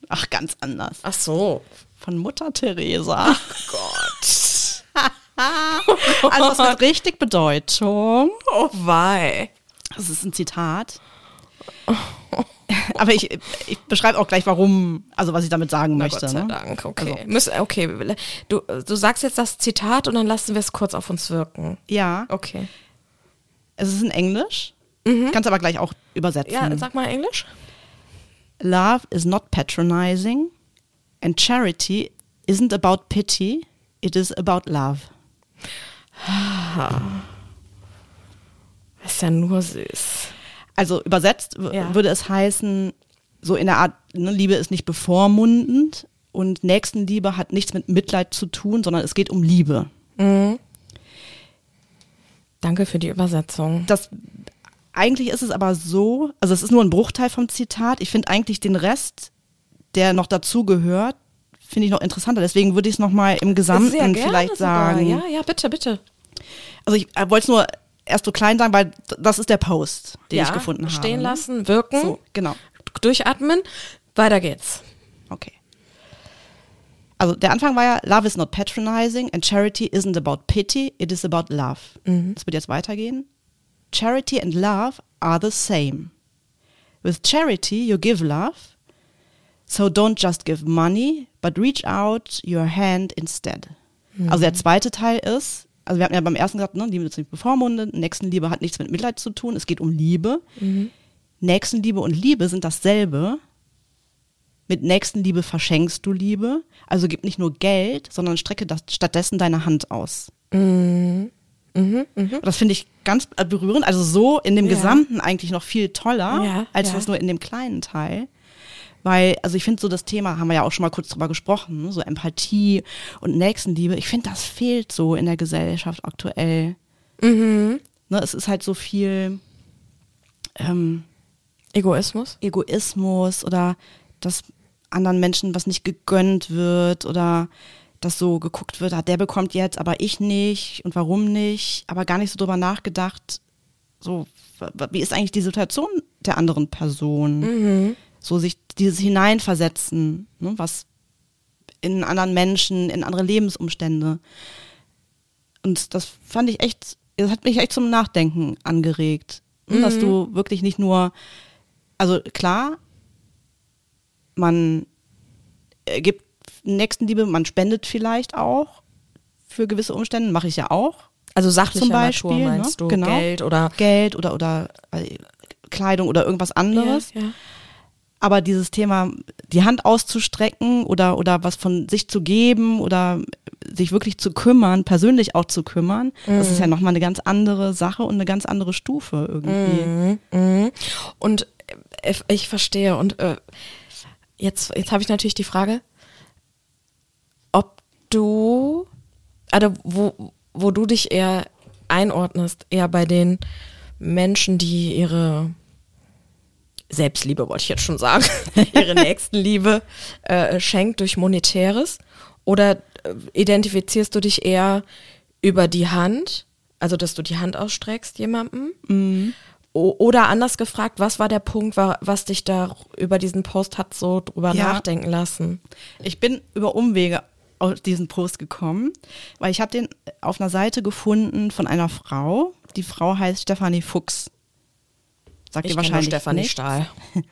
Ach, ganz anders. Ach so. Von Mutter Teresa. Gott. [laughs] Also das hat richtig Bedeutung. Oh wei. Das ist ein Zitat. [laughs] [laughs] Aber ich, ich beschreibe auch gleich, warum, also was ich damit sagen Na möchte. Gott sei ne? Dank. Okay. Also, Müssen- okay. Du, du sagst jetzt das Zitat und dann lassen wir es kurz auf uns wirken. ja, Okay. es ist in Englisch. Kannst aber gleich auch übersetzen. Ja, sag mal Englisch. Love is not patronizing and charity isn't about pity, it is about love. Ist ja nur süß. Also übersetzt Ja. würde es heißen, so in der Art, ne, Liebe ist nicht bevormundend und Nächstenliebe hat nichts mit Mitleid zu tun, sondern es geht um Liebe. Danke für die Übersetzung. Das, eigentlich ist es aber so, also es ist nur ein Bruchteil vom Zitat. Ich finde eigentlich den Rest, der noch dazu gehört, finde ich noch interessanter. Deswegen würde ich es nochmal im Gesamten vielleicht sogar. sagen. Ja, ja, bitte, bitte. Also ich äh, wollte es nur erst so klein sagen, weil das ist der Post, den ja, ich gefunden habe. Stehen lassen, wirken, So, genau. durchatmen. Weiter geht's. Okay. Also der Anfang war ja, Love is not patronizing and charity isn't about pity, it is about love. Das wird jetzt weitergehen. Charity and love are the same. With charity you give love, so don't just give money, but reach out your hand instead. Also der zweite Teil ist, also wir hatten ja beim ersten gesagt, ne, Liebe ist nicht bevormundet, Nächstenliebe hat nichts mit Mitleid zu tun, es geht um Liebe. Nächstenliebe und Liebe sind dasselbe. Mit Nächstenliebe verschenkst du Liebe. Also gib nicht nur Geld, sondern strecke das, stattdessen deine Hand aus. Das finde ich ganz berührend. Also so in dem Ja. Gesamten eigentlich noch viel toller, Ja, als ja. das nur in dem kleinen Teil. Weil, also ich finde so das Thema, haben wir ja auch schon mal kurz drüber gesprochen, so Empathie und Nächstenliebe, ich finde, das fehlt so in der Gesellschaft aktuell. Mhm. Ne? Es ist halt so viel ähm, Egoismus? Egoismus oder dass anderen Menschen was nicht gegönnt wird oder dass so geguckt wird, ah, der bekommt jetzt, aber ich nicht und warum nicht, aber gar nicht so drüber nachgedacht, so, wie ist eigentlich die Situation der anderen Person? Mhm. So sich dieses Hineinversetzen, ne, was in anderen Menschen, in andere Lebensumstände. Und das fand ich echt, das hat mich echt zum Nachdenken angeregt. ne, Dass du wirklich nicht nur, also klar, man gibt Nächstenliebe, man spendet vielleicht auch für gewisse Umstände, mache ich ja auch. Also sachlicher Zum Beispiel, Natur meinst ne? du? Genau. Geld oder Geld oder, oder äh, Kleidung oder irgendwas anderes. Ja, ja. Aber dieses Thema, die Hand auszustrecken oder, oder was von sich zu geben oder sich wirklich zu kümmern, persönlich auch zu kümmern, das ist ja nochmal eine ganz andere Sache und eine ganz andere Stufe irgendwie. Mhm, mhm. Und äh, ich verstehe. Und äh, jetzt, jetzt habe ich natürlich die Frage, ob du, also wo, wo du dich eher einordnest, eher bei den Menschen, die ihre Selbstliebe, wollte ich jetzt schon sagen, [laughs] ihre Nächstenliebe äh, schenkt durch Monetäres? Oder äh, identifizierst du dich eher über die Hand, also dass du die Hand ausstreckst jemandem? O oder anders gefragt, was war der Punkt, wa- was dich da über diesen Post hat so drüber Ja. nachdenken lassen? Ich bin über Umwege auf diesen Post gekommen, weil ich habe den auf einer Seite gefunden von einer Frau. Die Frau heißt Stefanie Fuchs. Sagt Ich ihr wahrscheinlich Stefanie nicht. Stahl. [laughs]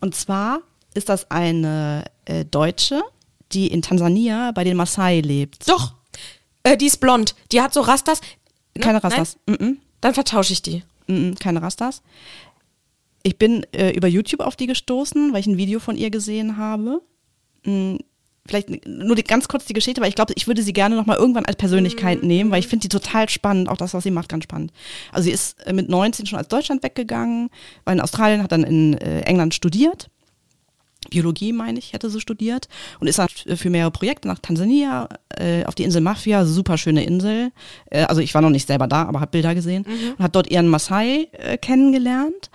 Und zwar ist das eine äh, Deutsche, die in Tansania bei den Maasai lebt. Doch, äh, die ist blond. Die hat so Rastas. Ne? Keine Rastas. Mm -mm. Dann vertausche ich die. Mm, mm, keine Rastas. Ich bin äh, über YouTube auf die gestoßen, weil ich ein Video von ihr gesehen habe. Vielleicht nur die, ganz kurz die Geschichte, weil ich glaube, ich würde sie gerne noch mal irgendwann als Persönlichkeit nehmen, weil ich finde die total spannend, auch das, was sie macht, ganz spannend. Also sie ist äh, mit 19 schon aus Deutschland weggegangen, war in Australien, hat dann in äh, England studiert. Biologie, meine ich, hätte sie studiert und ist dann für mehrere Projekte nach Tansania äh, auf die Insel Mafia, super schöne Insel. Äh, also ich war noch nicht selber da, aber habe Bilder gesehen und hat dort ihren Maasai äh, kennengelernt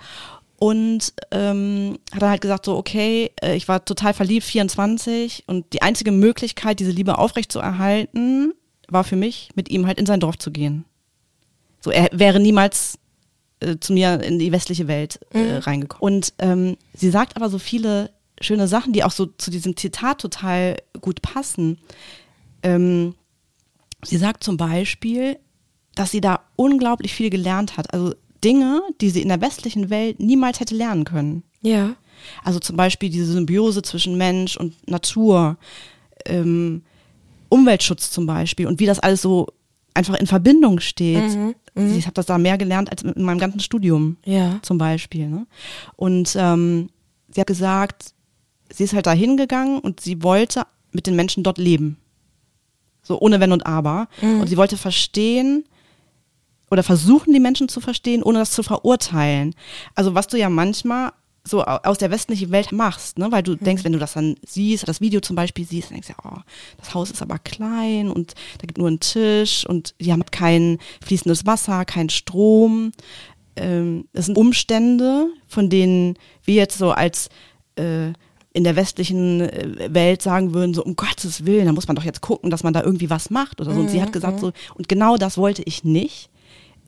und ähm, hat dann halt gesagt so, okay, äh, ich war total verliebt, 24 und die einzige Möglichkeit, diese Liebe aufrechtzuerhalten, war für mich, mit ihm halt in sein Dorf zu gehen. So, er wäre niemals äh, zu mir in die westliche Welt äh, reingekommen. Und ähm, sie sagt aber so viele schöne Sachen, die auch so zu diesem Zitat total gut passen. Ähm, sie sagt zum Beispiel, dass sie da unglaublich viel gelernt hat. Also Dinge, die sie in der westlichen Welt niemals hätte lernen können. Ja. Also zum Beispiel diese Symbiose zwischen Mensch und Natur, ähm, Umweltschutz zum Beispiel und wie das alles so einfach in Verbindung steht. Ich habe das da mehr gelernt als in meinem ganzen Studium Ja. zum Beispiel. Ne? Und ähm, sie hat gesagt, sie ist halt da hingegangen und sie wollte mit den Menschen dort leben. So ohne Wenn und Aber. Und sie wollte verstehen oder versuchen, die Menschen zu verstehen, ohne das zu verurteilen. Also was du ja manchmal so au- aus der westlichen Welt machst, ne? weil du denkst, wenn du das dann siehst, das Video zum Beispiel siehst, dann denkst du, ja, oh, das Haus ist aber klein und da gibt nur einen Tisch und die haben kein fließendes Wasser, kein Strom. Ähm, das sind Umstände, von denen wir jetzt so als äh, in der westlichen äh, Welt sagen würden, so um Gottes Willen, da muss man doch jetzt gucken, dass man da irgendwie was macht oder so. Und sie hat gesagt so, und genau das wollte ich nicht,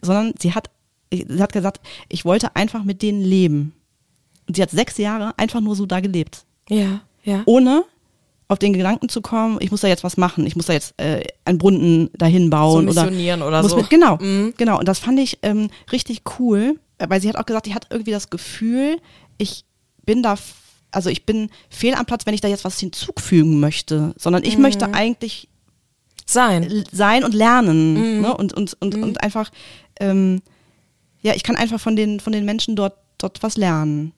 sondern sie hat, sie hat gesagt, ich wollte einfach mit denen leben. Und sie hat sechs Jahre einfach nur so da gelebt. Ja. Ja. Ohne auf den Gedanken zu kommen, ich muss da jetzt was machen, ich muss da jetzt äh, einen Brunnen dahin bauen So oder missionieren oder muss so. Mit, genau, Mhm. genau. Und das fand ich ähm, richtig cool, weil sie hat auch gesagt, die hat irgendwie das Gefühl, ich bin da, also ich bin fehl am Platz, wenn ich da jetzt was hinzufügen möchte, sondern Mhm. ich möchte eigentlich Sein. sein und lernen Mhm. ne? und, und, und, und einfach, ähm, ja, ich kann einfach von den, von den Menschen dort, dort was lernen.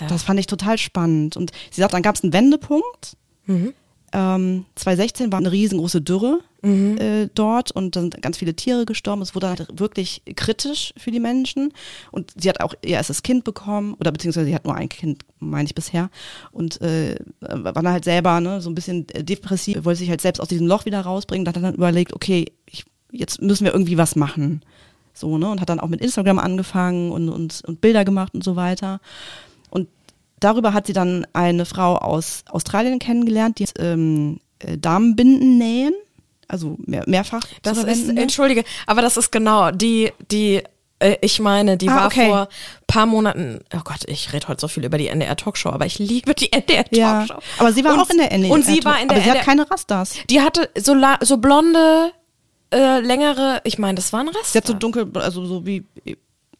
Ja- Das fand ich total spannend. Und sie sagt, dann gab es einen Wendepunkt. Mhm. Ähm, 2016 war eine riesengroße Dürre Mhm. äh, dort und dann sind ganz viele Tiere gestorben. Es wurde halt wirklich kritisch für die Menschen. Und sie hat auch ihr erstes Kind bekommen, oder beziehungsweise sie hat nur ein Kind, meine ich bisher. Und äh, war dann halt selber ne, so ein bisschen depressiv, wollte sich halt selbst aus diesem Loch wieder rausbringen. Da hat dann überlegt, okay, ich, jetzt müssen wir irgendwie was machen. So, ne? Und hat dann auch mit Instagram angefangen und, und, und Bilder gemacht und so weiter. Und darüber hat sie dann eine Frau aus Australien kennengelernt, die ähm, äh, Damenbinden nähen, also mehr, mehrfach. Das ist, verwendende. entschuldige, aber das ist genau die, die, äh, ich meine, die Ah, war okay. vor paar Monaten, oh Gott, ich rede heute so viel über die NDR-Talkshow, aber ich liebe die NDR-Talkshow. ja, aber sie war Und- auch in der NDR. Und sie war in der aber sie hat NDR keine Rastas. Die hatte so, so blonde, äh, längere, ich meine, das waren Raster. Sie hat so dunkel, also so wie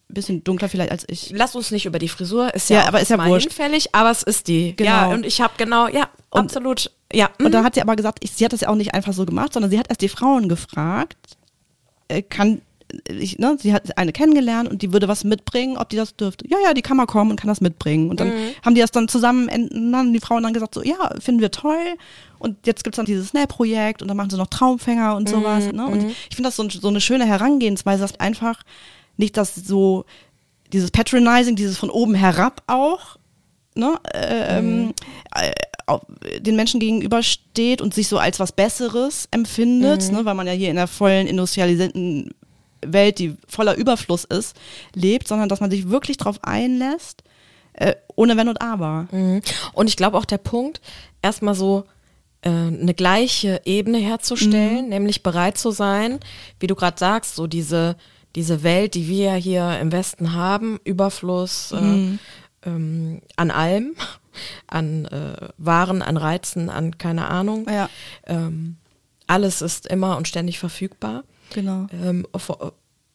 bisschen dunkler vielleicht als ich. Lass uns nicht über die Frisur, ist ja, Ja, aber ist ja mal wurscht. hinfällig, aber es ist die. Genau. Ja, und ich habe genau, ja, Und- absolut, ja. Und mhm. da hat sie aber gesagt, ich, sie hat das ja auch nicht einfach so gemacht, sondern sie hat erst die Frauen gefragt, äh, kann ich, ne, sie hat eine kennengelernt und die würde was mitbringen, ob die das dürfte. Ja, ja, die kann mal kommen und kann das mitbringen. Und dann Mhm. haben die das dann zusammen, haben die Frauen dann gesagt, so, ja, finden wir toll. Und jetzt gibt's dann dieses Snap-Projekt und dann machen sie noch Traumfänger und sowas. Ne? Und ich finde das so, so eine schöne Herangehensweise, dass einfach nicht das so, dieses Patronizing, dieses von oben herab auch, ne, ähm, äh, au- den Menschen gegenübersteht und sich so als was Besseres empfindet, ne, weil man ja hier in der vollen industrialisierten Welt, die voller Überfluss ist, lebt, sondern dass man sich wirklich drauf einlässt, äh, ohne Wenn und Aber. Mhm. Und ich glaube auch der Punkt, erstmal so äh, eine gleiche Ebene herzustellen, nämlich bereit zu sein, wie du gerade sagst, so diese, diese Welt, die wir ja hier im Westen haben, Überfluss äh, ähm, an allem, an äh, Waren, an Reizen, an keine Ahnung. Ja. Ähm, alles ist immer und ständig verfügbar. Genau. Ähm,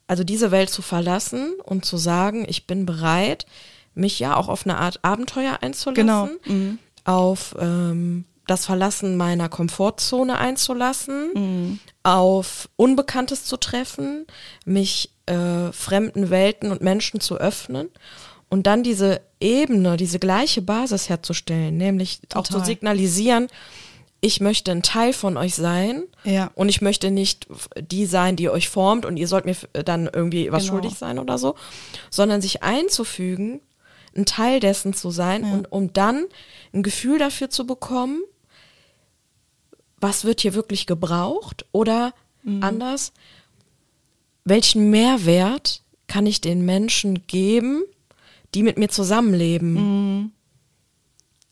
also diese Welt zu verlassen und zu sagen, ich bin bereit, mich ja auch auf eine Art Abenteuer einzulassen, Genau. Mhm. auf ähm, das Verlassen meiner Komfortzone einzulassen, Mhm. auf Unbekanntes zu treffen, mich äh, fremden Welten und Menschen zu öffnen und dann diese Ebene, diese gleiche Basis herzustellen, nämlich auch zu Total. signalisieren, ich möchte ein Teil von euch sein Ja. und ich möchte nicht die sein, die euch formt und ihr sollt mir f- dann irgendwie was Genau. schuldig sein oder so, sondern sich einzufügen, ein Teil dessen zu sein und um dann ein Gefühl dafür zu bekommen, was wird hier wirklich gebraucht oder Mhm. anders, welchen Mehrwert kann ich den Menschen geben, die mit mir zusammenleben?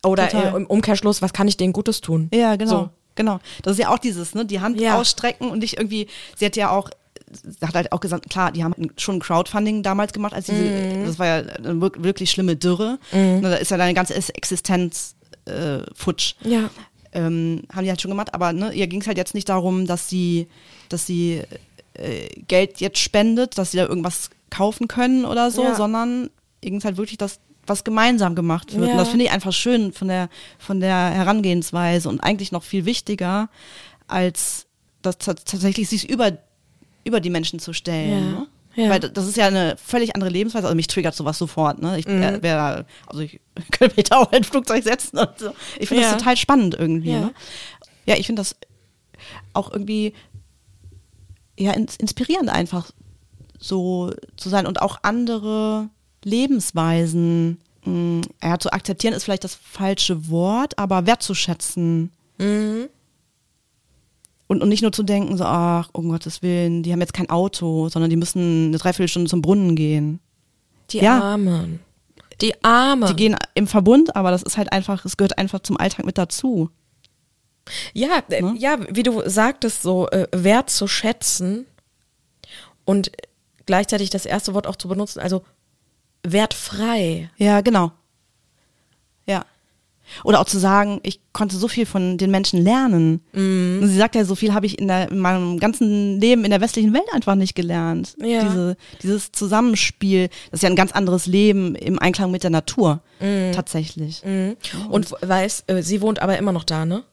Oder Mhm. Total. äh, im Umkehrschluss, was kann ich denen Gutes tun? Ja, genau. So. Genau. Das ist ja auch dieses, ne, die Hand Ja. ausstrecken und nicht irgendwie, sie hat ja auch, sie hat halt auch gesagt, klar, die haben schon Crowdfunding damals gemacht, als diese, Mhm. das war ja eine wirk- wirklich schlimme Dürre. Ne, da ist ja deine ganze Existenz äh, futsch. Ja. Ähm, haben die halt schon gemacht, aber ne, ihr ging es halt jetzt nicht darum, dass sie, dass sie äh, Geld jetzt spendet, dass sie da irgendwas kaufen können oder so, Ja. sondern ihr ging es halt wirklich, dass was gemeinsam gemacht wird. Ja. Und das finde ich einfach schön von der, von der Herangehensweise und eigentlich noch viel wichtiger, als das tats- tatsächlich sich über, über die Menschen zu stellen. Ja. Ne? Ja. Weil das ist ja eine völlig andere Lebensweise. Also mich triggert sowas sofort. Ne? Ich Mhm. äh, wäre, also ich [laughs] könnte mich da auch in ein Flugzeug setzen und so. Ich finde Ja. das total spannend irgendwie. Ja. Ne? Ja, ich finde das auch irgendwie ja ins, inspirierend einfach so zu sein und auch andere Lebensweisen mh, ja, zu akzeptieren ist vielleicht das falsche Wort, aber wertzuschätzen. Mhm. Und, und nicht nur zu denken, so, ach, um Gottes Willen, die haben jetzt kein Auto, sondern die müssen eine Dreiviertelstunde zum Brunnen gehen. Die Ja. Armen. Die Armen. Die gehen im Verbund, aber das ist halt einfach, es gehört einfach zum Alltag mit dazu. Ja, äh, Ne? ja, wie du sagtest, so äh, wert zu schätzen und gleichzeitig das erste Wort auch zu benutzen, also wertfrei. Ja, genau. Ja. Oder auch zu sagen, ich konnte so viel von den Menschen lernen. Mhm. Und sie sagt ja, so viel habe ich in, der, in meinem ganzen Leben in der westlichen Welt einfach nicht gelernt. Ja. Diese, dieses Zusammenspiel, das ist ja ein ganz anderes Leben im Einklang mit der Natur. Mhm. Tatsächlich. Und weiß, äh, sie wohnt aber immer noch da, ne?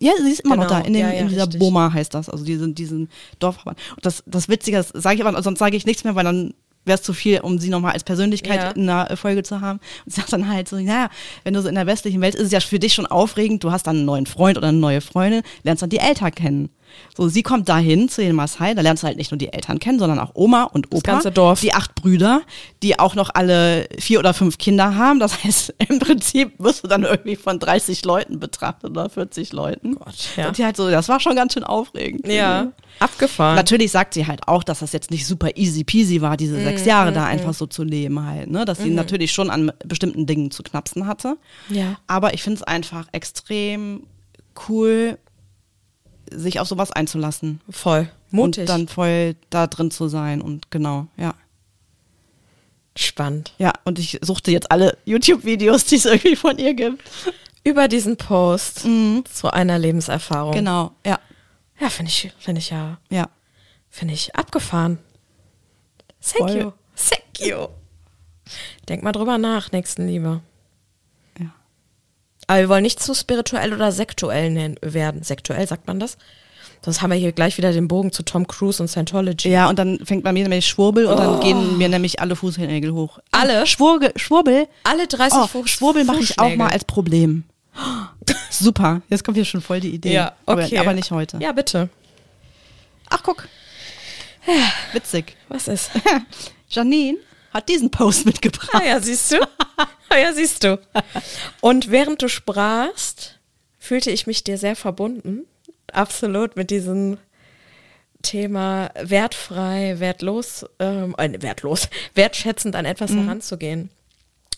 Ja, sie ist immer noch Genau. da, in, dem, Ja, ja, in dieser richtig. Boma heißt das, also diesen, diesen Dorfverband. Und das, das Witzige, das sage ich aber, sonst sage ich nichts mehr, weil dann wäre es zu viel, um sie nochmal als Persönlichkeit Ja. in einer Folge zu haben. Und sie sagt dann halt so, naja, wenn du so in der westlichen Welt ist es ja für dich schon aufregend, du hast dann einen neuen Freund oder eine neue Freundin, lernst dann die Eltern kennen. So, sie kommt dahin zu den Maasai, da lernst du halt nicht nur die Eltern kennen, sondern auch Oma und Opa. ganze Dorf. Die acht Brüder, die auch noch alle vier oder fünf Kinder haben. Das heißt, [laughs] im Prinzip wirst du dann irgendwie von 30 Leuten betrachtet oder 40 Leuten. Gott, ja. Und die halt so, das war schon ganz schön aufregend. Ja, abgefahren. Natürlich sagt sie halt auch, dass das jetzt nicht super easy peasy war, diese Mhm, sechs Jahre da einfach so zu leben halt, ne? Dass sie natürlich schon an bestimmten Dingen zu knapsen hatte. Ja. Aber ich finde es einfach extrem cool, sich auf sowas einzulassen. Voll. Mutig. Und dann voll da drin zu sein und genau, ja. Spannend. Ja, und ich suchte jetzt alle YouTube-Videos, die es irgendwie von ihr gibt. Über diesen Post zu einer Lebenserfahrung. Genau, ja, Ja, finde ich, finde ich ja, ja. finde ich abgefahren. Thank Voll. you. Thank you. Denk mal drüber nach, Nächstenliebe. ja. Aber wir wollen nicht zu spirituell oder sektuell werden. Sektuell sagt man das? Sonst haben wir hier gleich wieder den Bogen zu Tom Cruise und Scientology. Ja, und dann fängt bei mir nämlich Schwurbel und dann gehen mir nämlich alle Fußnägel hoch. Alle? Schwurge, Schwurbel? Alle 30 Oh, Fuß- Schwurbel mache ich auch mal als Problem. [laughs] Super, jetzt kommt hier schon voll die Idee. Ja, okay. Aber, aber nicht heute. Ja, bitte. Ach, guck. Witzig. Was ist? [laughs] Janine hat diesen Post mitgebracht. Ah ja, siehst du? Ah ja, siehst du. Und während du sprachst, fühlte ich mich dir sehr verbunden. Absolut mit diesem Thema wertfrei, wertlos, ähm, äh, wertlos, wertschätzend an etwas heranzugehen.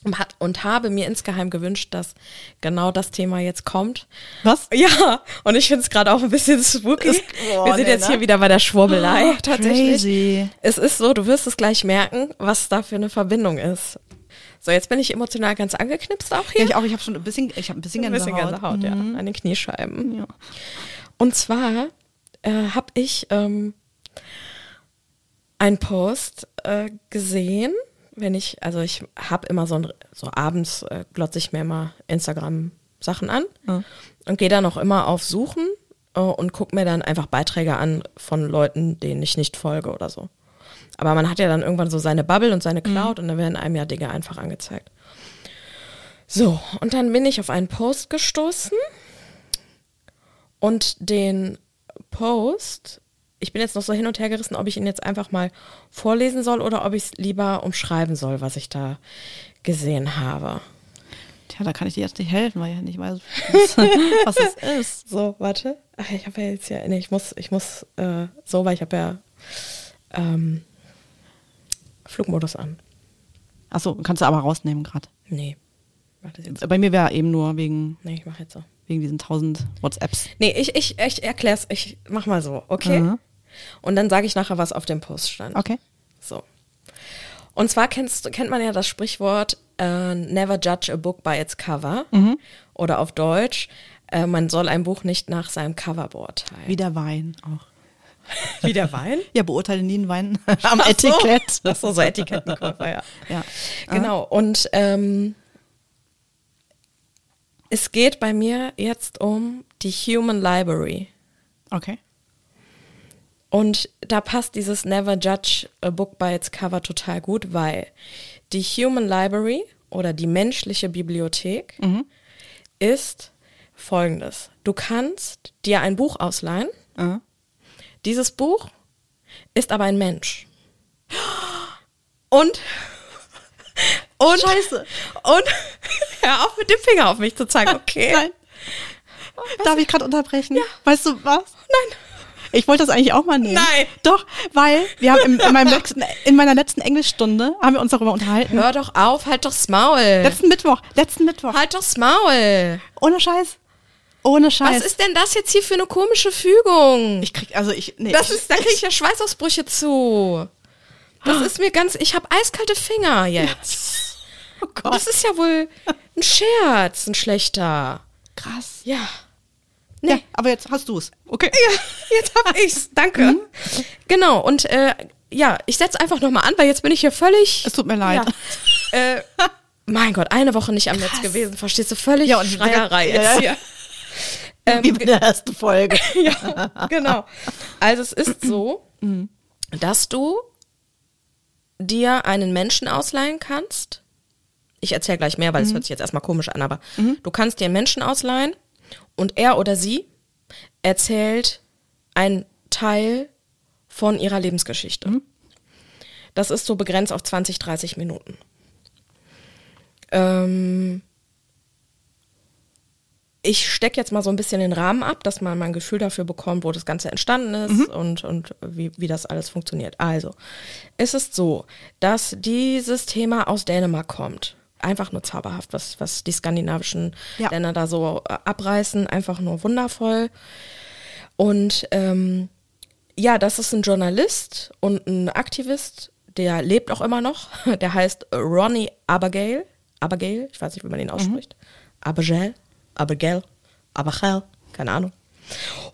Und, hat, und habe mir insgeheim gewünscht, dass genau das Thema jetzt kommt. Was? Ja, und ich finde es gerade auch ein bisschen spooky. Das- boah, Wir sind nee, jetzt ne? hier wieder bei der Schwurbelei tatsächlich. Crazy. Es ist so, du wirst es gleich merken, was da für eine Verbindung ist. So, jetzt bin ich emotional ganz angeknipst auch hier. Ja, ich auch, ich habe schon ein bisschen, ich habe ein bisschen Ein Gänsehaut. bisschen Gänsehaut, ja, an den Kniescheiben. Ja. Und zwar äh, habe ich ähm, einen Post äh, gesehen, wenn ich, also ich habe immer so, ein, so abends äh, glotze ich mir immer Instagram-Sachen an Ja. und gehe dann auch immer auf Suchen äh, und gucke mir dann einfach Beiträge an von Leuten, denen ich nicht folge oder so. Aber man hat ja dann irgendwann so seine Bubble und seine Cloud und dann werden einem ja Dinge einfach angezeigt. So, und dann bin ich auf einen Post gestoßen und den Post, ich bin jetzt noch so hin und her gerissen, ob ich ihn jetzt einfach mal vorlesen soll oder ob ich es lieber umschreiben soll, was ich da gesehen habe. Tja, da kann ich dir jetzt nicht helfen, weil ich ja nicht weiß, was, [laughs] es ist. So, warte. Ach, ich habe ja jetzt ja, nee, ich muss, ich muss äh, so, weil ich habe ja ähm, Flugmodus an. Achso, kannst du aber rausnehmen gerade. Nee. Bei mir wäre eben nur wegen, Nee, ich mache jetzt so. Wegen diesen tausend WhatsApps. Nee, ich, ich, ich erklär's, ich mach mal so, okay? Mhm. Und dann sage ich nachher, was auf dem Post stand. Okay. So. Und zwar kennst, kennt man ja das Sprichwort äh, Never judge a book by its cover. Oder auf Deutsch, äh, man soll ein Buch nicht nach seinem Cover beurteilen. Wie der Wein auch. Wie der Wein? [laughs] Ja, beurteile nie einen Wein am Ach so. Etikett. Ach so, so Etikettenkäufer, ja. Ja. Genau. Und ähm, es geht bei mir jetzt um die Human Library. Okay. Und da passt dieses Never Judge a Book by its Cover total gut, weil die Human Library oder die menschliche Bibliothek ist folgendes. Du kannst dir ein Buch ausleihen. Mhm. Dieses Buch ist aber ein Mensch. Und und Scheiße. und [laughs] hör auf mit dem Finger auf mich zu zeigen, okay? Nein. Darf ich gerade unterbrechen? Weißt du was? Nein. Ich wollte das eigentlich auch mal nehmen. Nein. Doch, weil wir haben in, meinem letzten, in meiner letzten Englischstunde haben wir uns darüber unterhalten. Hör doch auf, halt doch's Maul. Letzten Mittwoch, letzten Mittwoch. halt doch's Maul. Ohne Scheiß. Ohne Scheiß. Was ist denn das jetzt hier für eine komische Fügung? ich krieg, also ich, nee. das ist, da kriege ich ja Schweißausbrüche zu. Das ist mir ganz, ich habe eiskalte Finger jetzt. [laughs] oh Gott. Das ist ja wohl ein Scherz, ein schlechter. krass. Ja. Ja, aber jetzt hast du es. Okay. Ja, jetzt hab ich's. Danke. Genau, und äh, ja, ich setze einfach nochmal an, weil jetzt bin ich hier völlig. Es tut mir leid. Ja. äh, mein Gott, eine Woche nicht am Netz gewesen, verstehst du? Völlig Ja, und- Schreierei ja, jetzt hier. Ähm, Wie bei der ersten Folge. [laughs] ja, genau. Also es ist so, dass du dir einen Menschen ausleihen kannst. Ich erzähle gleich mehr, weil es hört sich jetzt erstmal komisch an, aber du kannst dir einen Menschen ausleihen und er oder sie erzählt einen Teil von ihrer Lebensgeschichte. Das ist so begrenzt auf 20, 30 Minuten. Ähm, ich stecke jetzt mal so ein bisschen den Rahmen ab, dass man mal ein Gefühl dafür bekommt, wo das Ganze entstanden ist und, und wie, wie das alles funktioniert. Also, es ist so, dass dieses Thema aus Dänemark kommt. Einfach nur zauberhaft, was, was die skandinavischen Ja. Länder da so äh, abreißen. Einfach nur wundervoll. Und ähm, ja, das ist ein Journalist und ein Aktivist, der lebt auch immer noch. [laughs] Der heißt Ronnie Abergale. Abergale, ich weiß nicht, wie man ihn ausspricht. Abergale, Abergale, Abergale, keine Ahnung.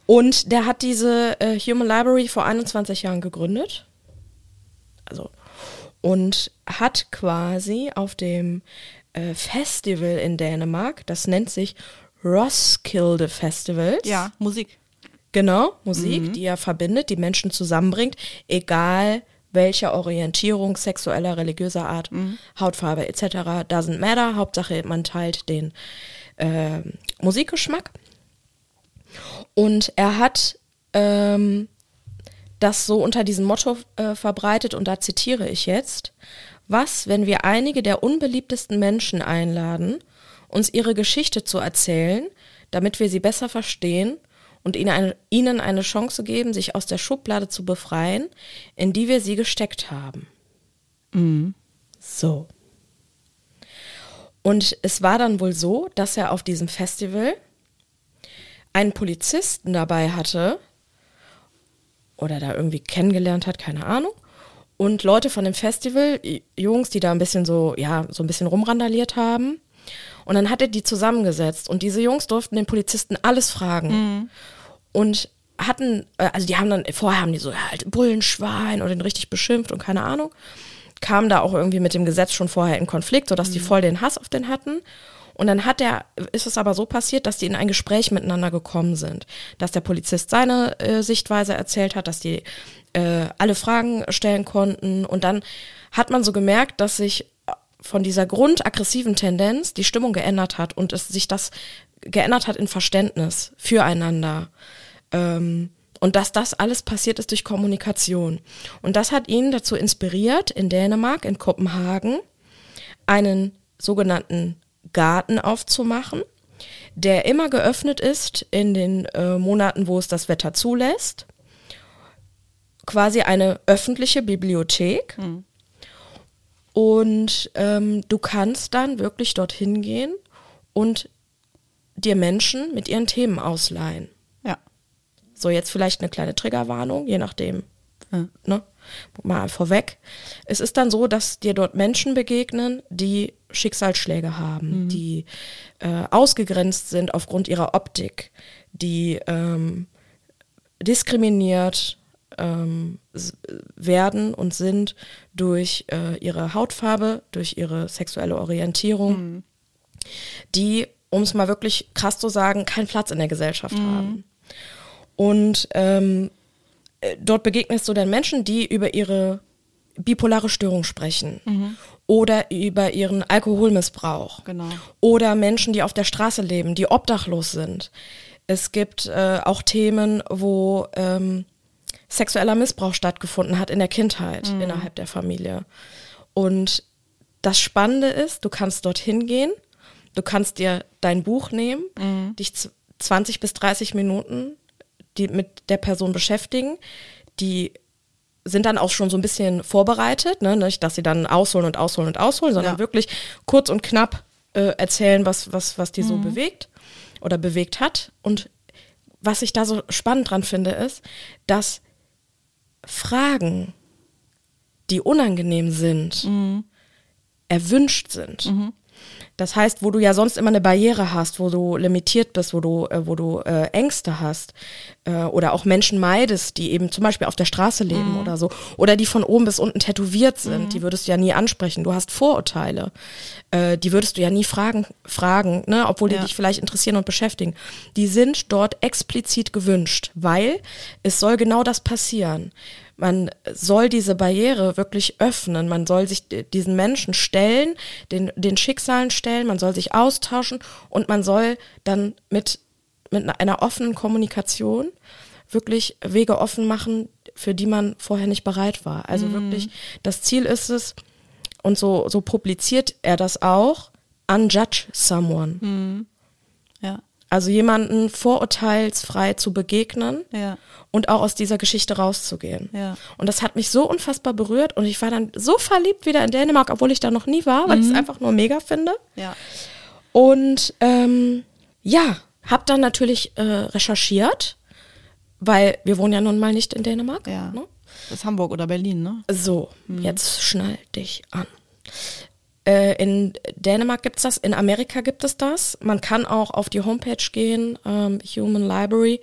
Und der hat diese äh, Human Library vor 21 Jahren gegründet. Also, und hat quasi auf dem äh, Festival in Dänemark, das nennt sich Roskilde Festival. Ja, Musik. Genau, Musik, die ja verbindet, die Menschen zusammenbringt, egal welcher Orientierung, sexueller, religiöser Art, Hautfarbe etc. Doesn't matter. Hauptsache, man teilt den äh, Musikgeschmack. Und er hat ähm, das so unter diesem Motto äh, verbreitet, und da zitiere ich jetzt, was, wenn wir einige der unbeliebtesten Menschen einladen, uns ihre Geschichte zu erzählen, damit wir sie besser verstehen und ihnen eine, ihnen eine Chance geben, sich aus der Schublade zu befreien, in die wir sie gesteckt haben. So. Und es war dann wohl so, dass er auf diesem Festival einen Polizisten dabei hatte oder da irgendwie kennengelernt hat, keine Ahnung. Und Leute von dem Festival, Jungs, die da ein bisschen so, ja, so ein bisschen rumrandaliert haben. Und dann hat er die zusammengesetzt und diese Jungs durften den Polizisten alles fragen. Und hatten, äh, also die haben dann, vorher haben die so, ja, halt Bullenschwein oder den richtig beschimpft und keine Ahnung. Kamen da auch irgendwie mit dem Gesetz schon vorher in Konflikt, sodass die voll den Hass auf den hatten. Und dann hat er, ist es aber so passiert, dass die in ein Gespräch miteinander gekommen sind. Dass der Polizist seine äh, Sichtweise erzählt hat, dass die äh, alle Fragen stellen konnten. Und dann hat man so gemerkt, dass sich von dieser grundaggressiven Tendenz die Stimmung geändert hat und es sich das geändert hat in Verständnis füreinander. Ähm, und dass das alles passiert ist durch Kommunikation. Und das hat ihn dazu inspiriert, in Dänemark, in Kopenhagen, einen sogenannten Garten aufzumachen, der immer geöffnet ist in den äh, Monaten, wo es das Wetter zulässt. Quasi eine öffentliche Bibliothek. Und ähm, du kannst dann wirklich dorthin gehen und dir Menschen mit ihren Themen ausleihen. So, jetzt vielleicht eine kleine Triggerwarnung, je nachdem. Ja. Ne? Mal vorweg. Es ist dann so, dass dir dort Menschen begegnen, die Schicksalsschläge haben, die äh, ausgegrenzt sind aufgrund ihrer Optik, die ähm, diskriminiert ähm, werden und sind durch äh, ihre Hautfarbe, durch ihre sexuelle Orientierung, die, um es mal wirklich krass zu sagen, keinen Platz in der Gesellschaft haben. Und ähm, äh, dort begegnest du dann Menschen, die über ihre bipolare Störung sprechen oder über ihren Alkoholmissbrauch Genau. oder Menschen, die auf der Straße leben, die obdachlos sind. Es gibt äh, auch Themen, wo ähm, sexueller Missbrauch stattgefunden hat in der Kindheit innerhalb der Familie. Und das Spannende ist, du kannst dorthin gehen, du kannst dir dein Buch nehmen, dich z- 20 bis 30 Minuten die mit der Person beschäftigen, die sind dann auch schon so ein bisschen vorbereitet, ne? nicht, dass sie dann ausholen und ausholen und ausholen, sondern Ja. wirklich kurz und knapp äh, erzählen, was, was, was die so bewegt oder bewegt hat. Und was ich da so spannend dran finde, ist, dass Fragen, die unangenehm sind, erwünscht sind. Das heißt, wo du ja sonst immer eine Barriere hast, wo du limitiert bist, wo du, äh, wo du äh, Ängste hast äh, oder auch Menschen meidest, die eben zum Beispiel auf der Straße leben oder so oder die von oben bis unten tätowiert sind, die würdest du ja nie ansprechen. Du hast Vorurteile, äh, die würdest du ja nie fragen, fragen, ne, obwohl die Ja. dich vielleicht interessieren und beschäftigen. Die sind dort explizit gewünscht, weil es soll genau das passieren. Man soll diese Barriere wirklich öffnen. Man soll sich diesen Menschen stellen, den, den Schicksalen stellen. Man soll sich austauschen und man soll dann mit, mit einer offenen Kommunikation wirklich Wege offen machen, für die man vorher nicht bereit war. Also wirklich, das Ziel ist es, und so, so publiziert er das auch, unjudge someone. Ja. Also jemanden vorurteilsfrei zu begegnen Ja. und auch aus dieser Geschichte rauszugehen. Ja. Und das hat mich so unfassbar berührt und ich war dann so verliebt wieder in Dänemark, obwohl ich da noch nie war, weil ich es einfach nur mega finde. Ja. Und ähm, ja, habe dann natürlich äh, recherchiert, weil wir wohnen ja nun mal nicht in Dänemark. Ja. Ne? Das ist Hamburg oder Berlin, ne? So, jetzt schnall dich an. Äh, in Dänemark gibt es das, in Amerika gibt es das. Man kann auch auf die Homepage gehen, ähm, Human Library.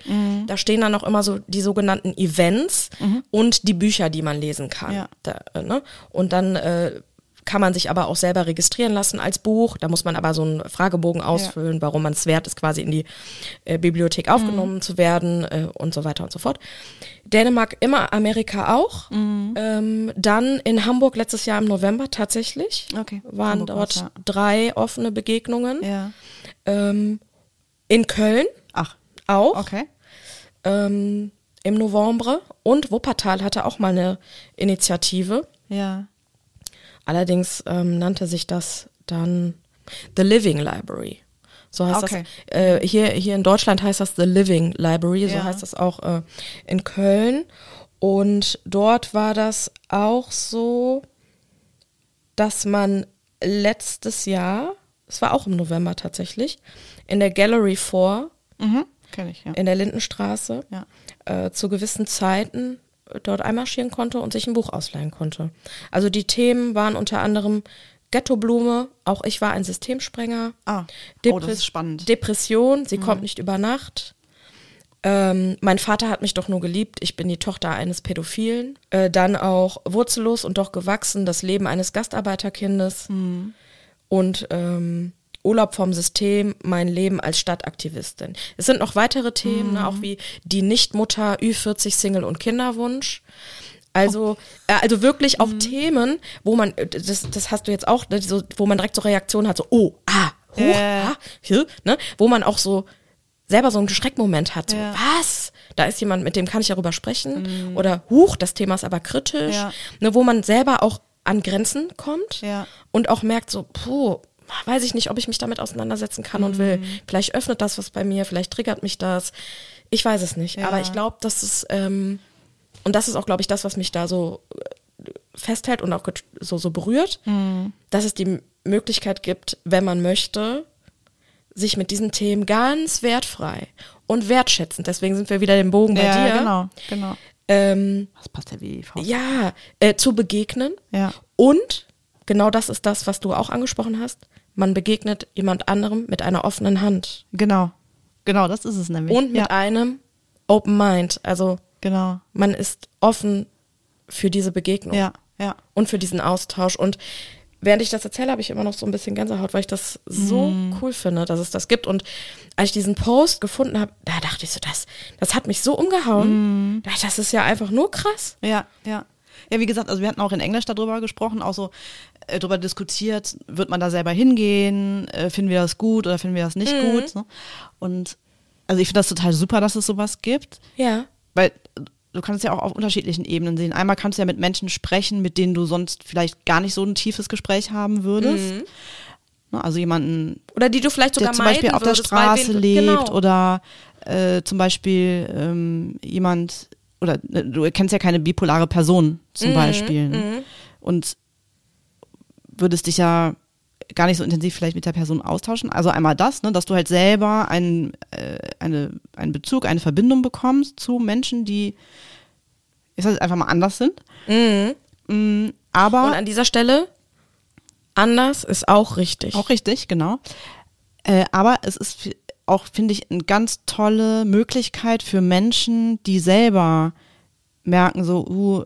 Da stehen dann auch immer so die sogenannten Events und die Bücher, die man lesen kann. Ja. Da, äh, ne? Und dann äh, kann man sich aber auch selber registrieren lassen als Buch. Da muss man aber so einen Fragebogen ausfüllen, warum man es wert ist, quasi in die äh, Bibliothek aufgenommen zu werden äh, und so weiter und so fort. Dänemark immer, Amerika auch. Ähm, dann in Hamburg letztes Jahr im November tatsächlich. Okay. Waren Hamburg dort ja. drei offene Begegnungen. Ja. Ähm, in Köln Ach, auch okay. ähm, im November. Und Wuppertal hatte auch mal eine Initiative. Ja. Allerdings ähm, nannte sich das dann The Living Library. So heißt Okay. das. Äh, hier, hier in Deutschland heißt das The Living Library, so Ja. heißt das auch äh, in Köln. Und dort war das auch so, dass man letztes Jahr, es war auch im November tatsächlich, in der Gallery 4 Mhm. Ich, ja. in der Lindenstraße Ja. äh, zu gewissen Zeiten dort einmarschieren konnte und sich ein Buch ausleihen konnte. Also die Themen waren unter anderem Ghettoblume, auch ich war ein Systemsprenger. Ah. Depres- Oh, das ist spannend. Mhm. Depression, sie kommt nicht über Nacht. Ähm, mein Vater hat mich doch nur geliebt, ich bin die Tochter eines Pädophilen. Äh, dann auch wurzellos und doch gewachsen, das Leben eines Gastarbeiterkindes. Mhm. Und ähm, Urlaub vom System, mein Leben als Stadtaktivistin. Es sind noch weitere Themen, ne, auch wie die Nichtmutter, Ü40, Single und Kinderwunsch. Also, äh, also wirklich auch Themen, wo man, äh, das, das hast du jetzt auch, ne, so, wo man direkt so Reaktionen hat, so, oh, ah, huch, Äh. ah, hier, ne, wo man auch so selber so einen Schreckmoment hat, so, Ja. was? Da ist jemand, mit dem kann ich darüber sprechen. Oder, huch, das Thema ist aber kritisch. Ja. Ne, wo man selber auch an Grenzen kommt Ja. und auch merkt so, puh, weiß ich nicht, ob ich mich damit auseinandersetzen kann und will. Mhm. Vielleicht öffnet das was bei mir, vielleicht triggert mich das. Ich weiß es nicht. Ja. Aber ich glaube, dass es, ähm, und das ist auch, glaube ich, das, was mich da so äh, festhält und auch so, so berührt, Mhm. dass es die Möglichkeit gibt, wenn man möchte, sich mit diesen Themen ganz wertfrei und wertschätzend, deswegen sind wir wieder den Bogen bei ja, dir, genau, genau. ähm, Das passt ja wie die Faust. ja, äh, zu begegnen Ja. und genau das ist das, was du auch angesprochen hast. Man begegnet jemand anderem mit einer offenen Hand Genau. Genau, das ist es nämlich. und mit ja, einem Open Mind. Also genau. man ist offen für diese Begegnung Ja, ja. und für diesen Austausch. Und während ich das erzähle, habe ich immer noch so ein bisschen Gänsehaut, weil ich das so Mhm. cool finde, dass es das gibt. Und als ich diesen Post gefunden habe, da dachte ich so, das, das hat mich so umgehauen. Ich, Das ist ja einfach nur krass. Ja, ja. Ja, wie gesagt, also wir hatten auch in Englisch darüber gesprochen, auch so äh, darüber diskutiert, wird man da selber hingehen, äh, finden wir das gut oder finden wir das nicht gut. Ne? Und also ich finde das total super, dass es sowas gibt, Ja. weil du kannst ja auch auf unterschiedlichen Ebenen sehen. Einmal kannst du ja mit Menschen sprechen, mit denen du sonst vielleicht gar nicht so ein tiefes Gespräch haben würdest. Ne? Also jemanden, Oder die du vielleicht sogar der zum Beispiel auf der Straße wen- lebt genau. oder äh, zum Beispiel ähm, jemand, oder äh, du kennst ja keine bipolare Person Mhm, zum Beispiel. Ne? Und würdest dich ja gar nicht so intensiv vielleicht mit der Person austauschen. Also einmal das, ne, dass du halt selber einen, äh, eine, einen Bezug, eine Verbindung bekommst zu Menschen, die, ich sag jetzt einfach mal anders sind. Mhm. Mm, aber Und an dieser Stelle anders ist auch richtig. Auch richtig, genau. Äh, aber es ist auch, finde ich, eine ganz tolle Möglichkeit für Menschen, die selber merken, so, uh,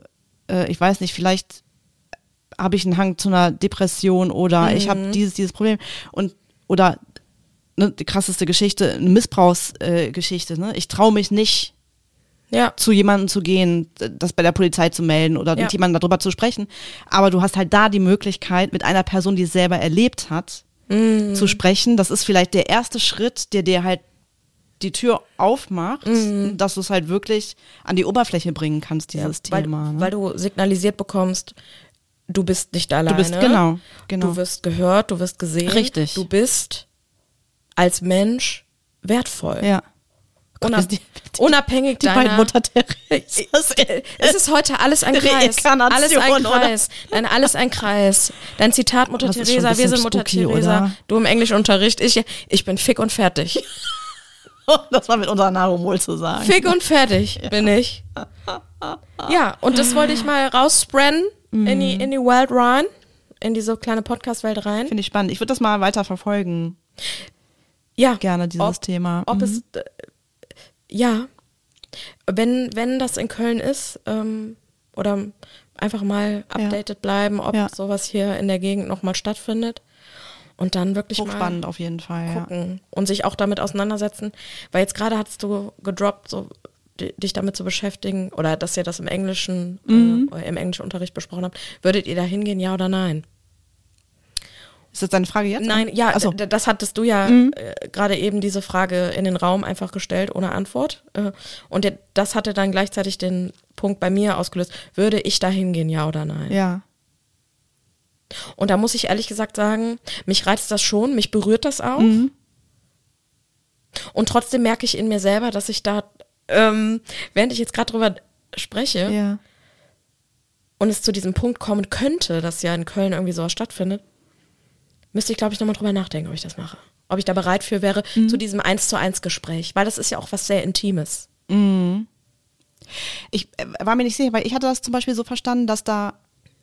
äh, ich weiß nicht, vielleicht habe ich einen Hang zu einer Depression oder ich habe dieses, dieses Problem und oder ne, die krasseste Geschichte, eine Missbrauchsgeschichte, äh, ne? Ich traue mich nicht, ja. zu jemandem zu gehen, das bei der Polizei zu melden oder Ja. mit jemandem darüber zu sprechen. Aber du hast halt da die Möglichkeit, mit einer Person, die es selber erlebt hat, Mhm. zu sprechen. Das ist vielleicht der erste Schritt, der dir halt die Tür aufmacht, Mhm. dass du es halt wirklich an die Oberfläche bringen kannst, dieses weil, Thema. Ne? weil du signalisiert bekommst, du bist nicht alleine. bist- genau, genau. Du wirst gehört, du wirst gesehen. Richtig. Du bist als Mensch wertvoll. ja. Una die- unabhängig Die deiner Mutter Theresas. es ist heute alles ein Kreis. Alles ein oder? Kreis. Nein, alles ein Kreis. Dein Zitat Mutter ein wir sind Mutter spooky, Teresa, oder? du im Englischunterricht, ich, ich bin fick und fertig. [laughs] das war mit unserer Nahrung wohl zu sagen. Fick und fertig bin ich. [laughs] Ja, und das wollte ich mal rausspreaden in, die, in die Welt rein, in diese kleine Podcast-Welt rein. Finde ich spannend. Ich würde das mal weiter verfolgen. Ja, Gerne dieses ob, Thema. Ob Mhm. es, äh, ja, wenn, wenn das in Köln ist, ähm, oder einfach mal updated bleiben, ob Ja. sowas hier in der Gegend nochmal stattfindet. Und dann wirklich mal Hochspannend auf jeden Fall. Ja. gucken und sich auch damit auseinandersetzen. Weil jetzt gerade hast du gedroppt, so dich damit zu beschäftigen oder dass ihr das im Englischen, Mhm. äh, im Englischunterricht besprochen habt. Würdet ihr da hingehen, ja oder nein? Ist das deine Frage jetzt? Nein, ja, so. das hattest du ja äh, gerade eben diese Frage in den Raum einfach gestellt, ohne Antwort. Äh, und der, das hatte dann gleichzeitig den Punkt bei mir ausgelöst. Würde ich da hingehen, ja oder nein? Ja. Und da muss ich ehrlich gesagt sagen, mich reizt das schon, mich berührt das auch. Mhm. Und trotzdem merke ich in mir selber, dass ich da, ähm, während ich jetzt gerade drüber spreche Ja. und es zu diesem Punkt kommen könnte, dass ja in Köln irgendwie sowas stattfindet, müsste ich, glaube ich, nochmal drüber nachdenken, ob ich das mache. Ob ich da bereit für wäre, Mhm. zu diesem Eins zu eins Gespräch, weil das ist ja auch was sehr Intimes. Ich äh, war mir nicht sicher, weil ich hatte das zum Beispiel so verstanden, dass da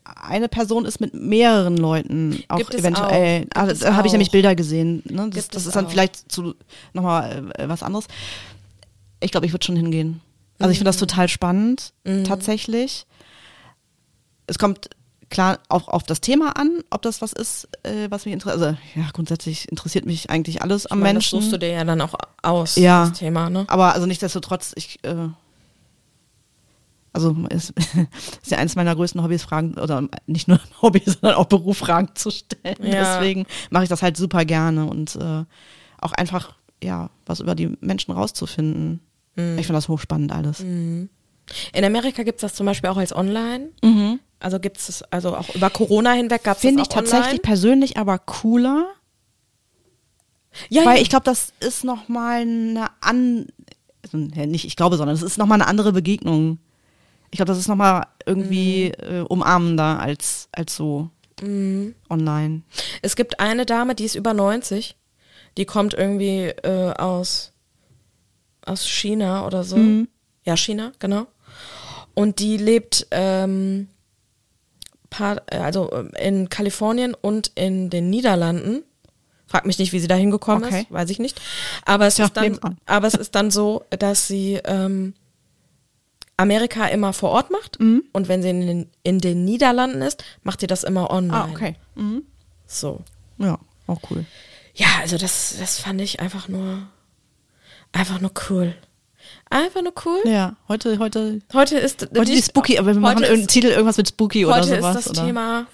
eine Person ist mit mehreren Leuten auch Gibt eventuell. auch. Ah, da habe ich nämlich. Bilder gesehen. Ne? Das, das ist dann auch. vielleicht zu nochmal äh, was anderes. Ich glaube, ich würde schon hingehen. Also ich finde das Mhm. total spannend, tatsächlich. Es kommt klar auch auf das Thema an, ob das was ist, äh, was mich interessiert. Also ja, grundsätzlich interessiert mich eigentlich alles am Ich meine, Menschen. Das suchst du dir ja dann auch aus, Ja. das Thema, ne? Aber also nichtsdestotrotz, ich, äh, also es [laughs] ist ja eines meiner größten Hobbys, Fragen, oder nicht nur [laughs] Hobby, sondern auch Beruf, Fragen zu stellen. Ja. Deswegen mache ich das halt super gerne und äh, auch einfach, ja, was über die Menschen rauszufinden. Mhm. Ich finde das hochspannend alles. In Amerika gibt es das zum Beispiel auch als Online. Mhm. Also gibt es, also auch über Corona hinweg gab es Finde ich tatsächlich online. persönlich aber cooler, Ja, weil ja. ich glaube, das ist nochmal eine an, also, nicht ich glaube, sondern es ist nochmal eine andere Begegnung. Ich glaube, das ist nochmal irgendwie Mhm. äh, umarmender als, als so online. Es gibt eine Dame, die ist über 90. Die kommt irgendwie äh, aus, aus China oder so. Ja, China, genau. Und die lebt ähm, äh, also äh, in Kalifornien und in den Niederlanden. Frag mich nicht, wie sie da hingekommen Okay. ist, weiß ich nicht. Aber es, Tja, ist dann, aber es ist dann so, dass sie ähm, Amerika immer vor Ort macht Mhm. und wenn sie in den, in den Niederlanden ist, macht sie das immer online. Ah, okay. Mhm. So. Ja, auch cool. Ja, also das, das fand ich einfach nur, einfach nur cool. Einfach nur cool. Ja, heute, heute, Heute ist heute die Spooky, aber wir machen heute ist, Titel irgendwas mit Spooky oder heute sowas. ist das oder? Thema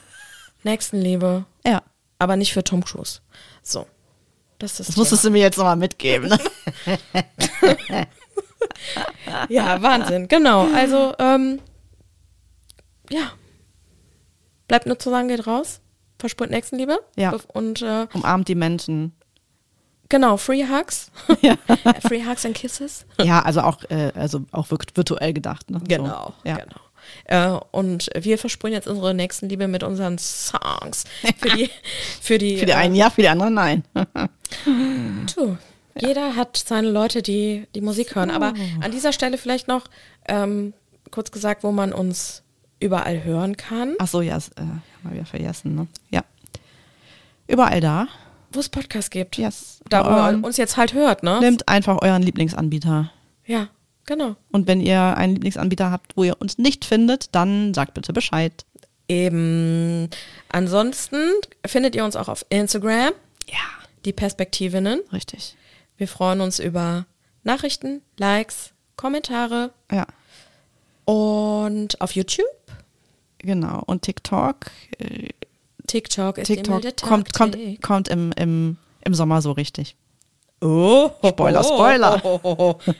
Nächstenliebe, Ja, aber nicht für Tom Cruise. So. Das ist das, das musstest du mir jetzt nochmal mitgeben. Ne? [laughs] Ja, Wahnsinn. Genau. Also, ähm, ja. Bleibt nur zu sagen, geht raus. Verspürt Nächstenliebe. Ja. Und äh, Umarmt die Menschen. Genau, Free Hugs. [laughs] [laughs] Free Hugs and Kisses. Ja, also auch, äh, also auch virtu- virtuell gedacht. Ne? Genau, So, ja. genau. Äh, und wir versprühen jetzt unsere Nächstenliebe mit unseren Songs. Für die, für die, Für die einen ja, für die anderen nein. [laughs] Tu, jeder hat seine Leute, die die Musik hören. Aber an dieser Stelle vielleicht noch ähm, kurz gesagt, wo man uns überall hören kann. Ach so, ja, das, äh, haben wir wieder vergessen. Ne? Ja. Überall da. Wo es Podcasts gibt. Yes. Da, ihr uns jetzt halt hört, ne? Nehmt einfach euren Lieblingsanbieter. Ja, genau. Und wenn ihr einen Lieblingsanbieter habt, wo ihr uns nicht findet, dann sagt bitte Bescheid. Eben. Ansonsten findet ihr uns auch auf Instagram, Ja. die Perspektivinnen. Richtig. Wir freuen uns über Nachrichten, Likes, Kommentare Ja, und auf YouTube. genau. Und TikTok, äh, TikTok ist TikTok milde kommt, kommt, kommt im, im, im Sommer so richtig. Oh, Spoiler, Spoiler. Oh, oh, oh.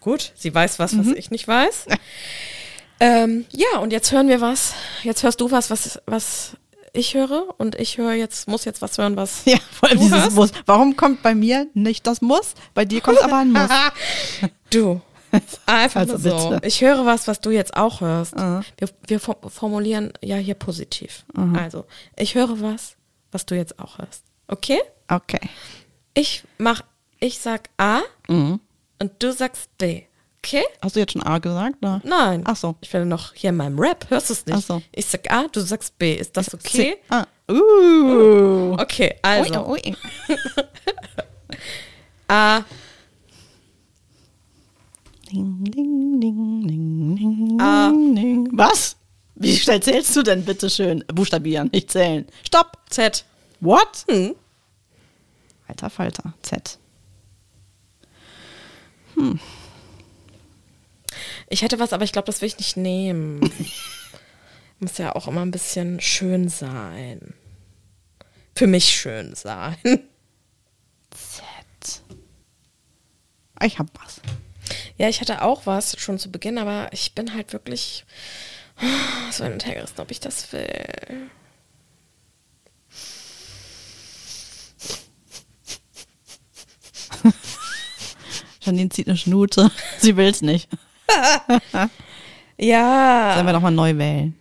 Gut, sie weiß was, Mhm. was ich nicht weiß. ähm, ja, und jetzt hören wir was. Jetzt hörst du was, was, was ich höre. Und ich höre jetzt, muss jetzt was hören, was. Ja, vor allem dieses hörst? Muss. Warum kommt bei mir nicht das Muss? Bei dir kommt aber ein Muss. [laughs] Du. [laughs] Einfach Also so. bitte. Ich höre was, was du jetzt auch hörst. Ah. Wir, wir fo- formulieren ja hier positiv. Also, ich höre was, was du jetzt auch hörst. Okay? Okay. Ich mach, ich sag A Mhm. und du sagst B. Okay? Hast du jetzt schon A gesagt? Oder? Nein. Ach so. Ich werde noch hier in meinem Rap. Hörst du es nicht? Ach so. Ich sag A, du sagst B. Ist das okay? C. Ah. Uh. Okay, also Ui, ui. [laughs] [laughs] A, Ding, ding, ding, ding, ding, Ah. ding. Was? Wie schnell zählst du denn, bitteschön? Buchstabieren, nicht zählen. Stopp. Z. What? Hm. Alter Falter. Z. Ich hätte was, aber ich glaube, das will ich nicht nehmen. [laughs] Muss ja auch immer ein bisschen schön sein. Für mich schön sein. Z. Ich hab was. Ja, ich hatte auch was schon zu Beginn, aber ich bin halt wirklich so ein Hintergerissen, ob ich das will. [laughs] Janine zieht eine Schnute. [laughs] Sie will's nicht. [laughs] Ja. Sollen wir doch mal neu wählen?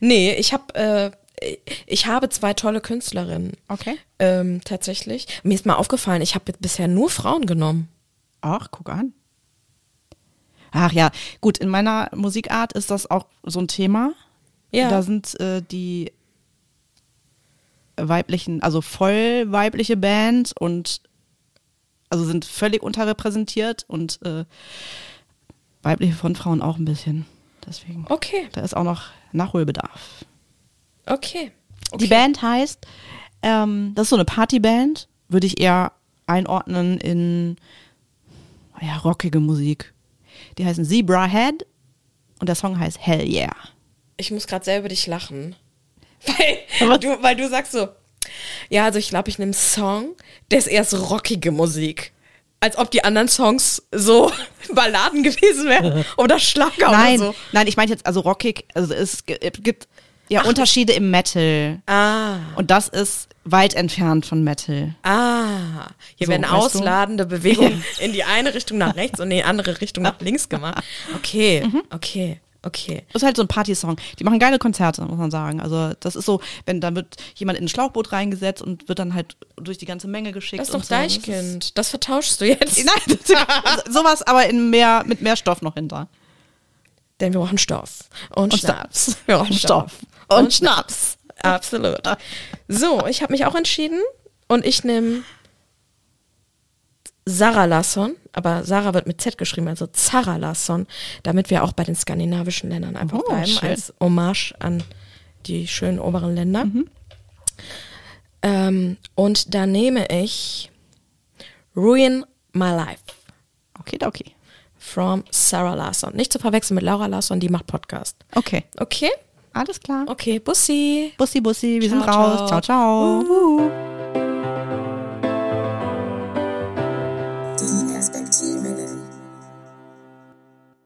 Nee, ich habe äh, ich habe zwei tolle Künstlerinnen. Okay. Ähm, tatsächlich. Mir ist mal aufgefallen, ich habe bisher nur Frauen genommen. Ach, guck an. Ach ja, gut, in meiner Musikart ist das auch so ein Thema. Ja. Da sind äh, die weiblichen, also voll weibliche Bands und also sind völlig unterrepräsentiert und äh, weibliche Frontfrauen auch ein bisschen. Deswegen. Okay, Da ist auch noch Nachholbedarf. okay. okay. Die Band heißt, ähm, das ist so eine Partyband, würde ich eher einordnen in ja, rockige Musik. Die heißen Zebra Head und der Song heißt Hell Yeah. Ich muss gerade selber dich lachen. [laughs] Weil du, weil du sagst so, ja, also ich glaube, ich nehme einen Song, der ist erst rockige Musik. Als ob die anderen Songs so [laughs] Balladen gewesen wären [laughs] oder Schlager nein, oder so. nein, ich meine jetzt also rockig, also es gibt ja Unterschiede im Metal Ah, und das ist weit entfernt von Metal. ah. Hier So, werden weißt du? ausladende Bewegungen [laughs] in die eine Richtung nach rechts und in die andere Richtung nach links gemacht. Okay, Mhm. okay, okay. Das ist halt so ein Partysong. Die machen geile Konzerte, muss man sagen. Also das ist so, wenn da wird jemand in ein Schlauchboot reingesetzt und wird dann halt durch die ganze Menge geschickt. Das ist doch so. Das Deichkind. Das vertauschst du jetzt. Nein, das ist [laughs] sowas, aber in mehr, mit mehr Stoff noch hinter. Denn wir brauchen Stoff. Und, Und Schnaps. Wir brauchen Stoff. Und, Und Schnaps. [laughs] Absolut. So, ich habe mich auch entschieden und ich nehme Sarah Lasson, aber Sarah wird mit Z geschrieben, also Zara Lasson, damit wir auch bei den skandinavischen Ländern einfach Oh, bleiben, schön. als Hommage an die schönen oberen Länder. Mhm. Ähm, und da nehme ich Ruin My Life Okay, okay. from Sarah Larsson. Nicht zu verwechseln mit Laura Larsson, die macht Podcast. Okay. Okay? Alles klar. Okay, Bussi. Bussi, Bussi, wir Ciao, sind raus. ciao. ciao. ciao.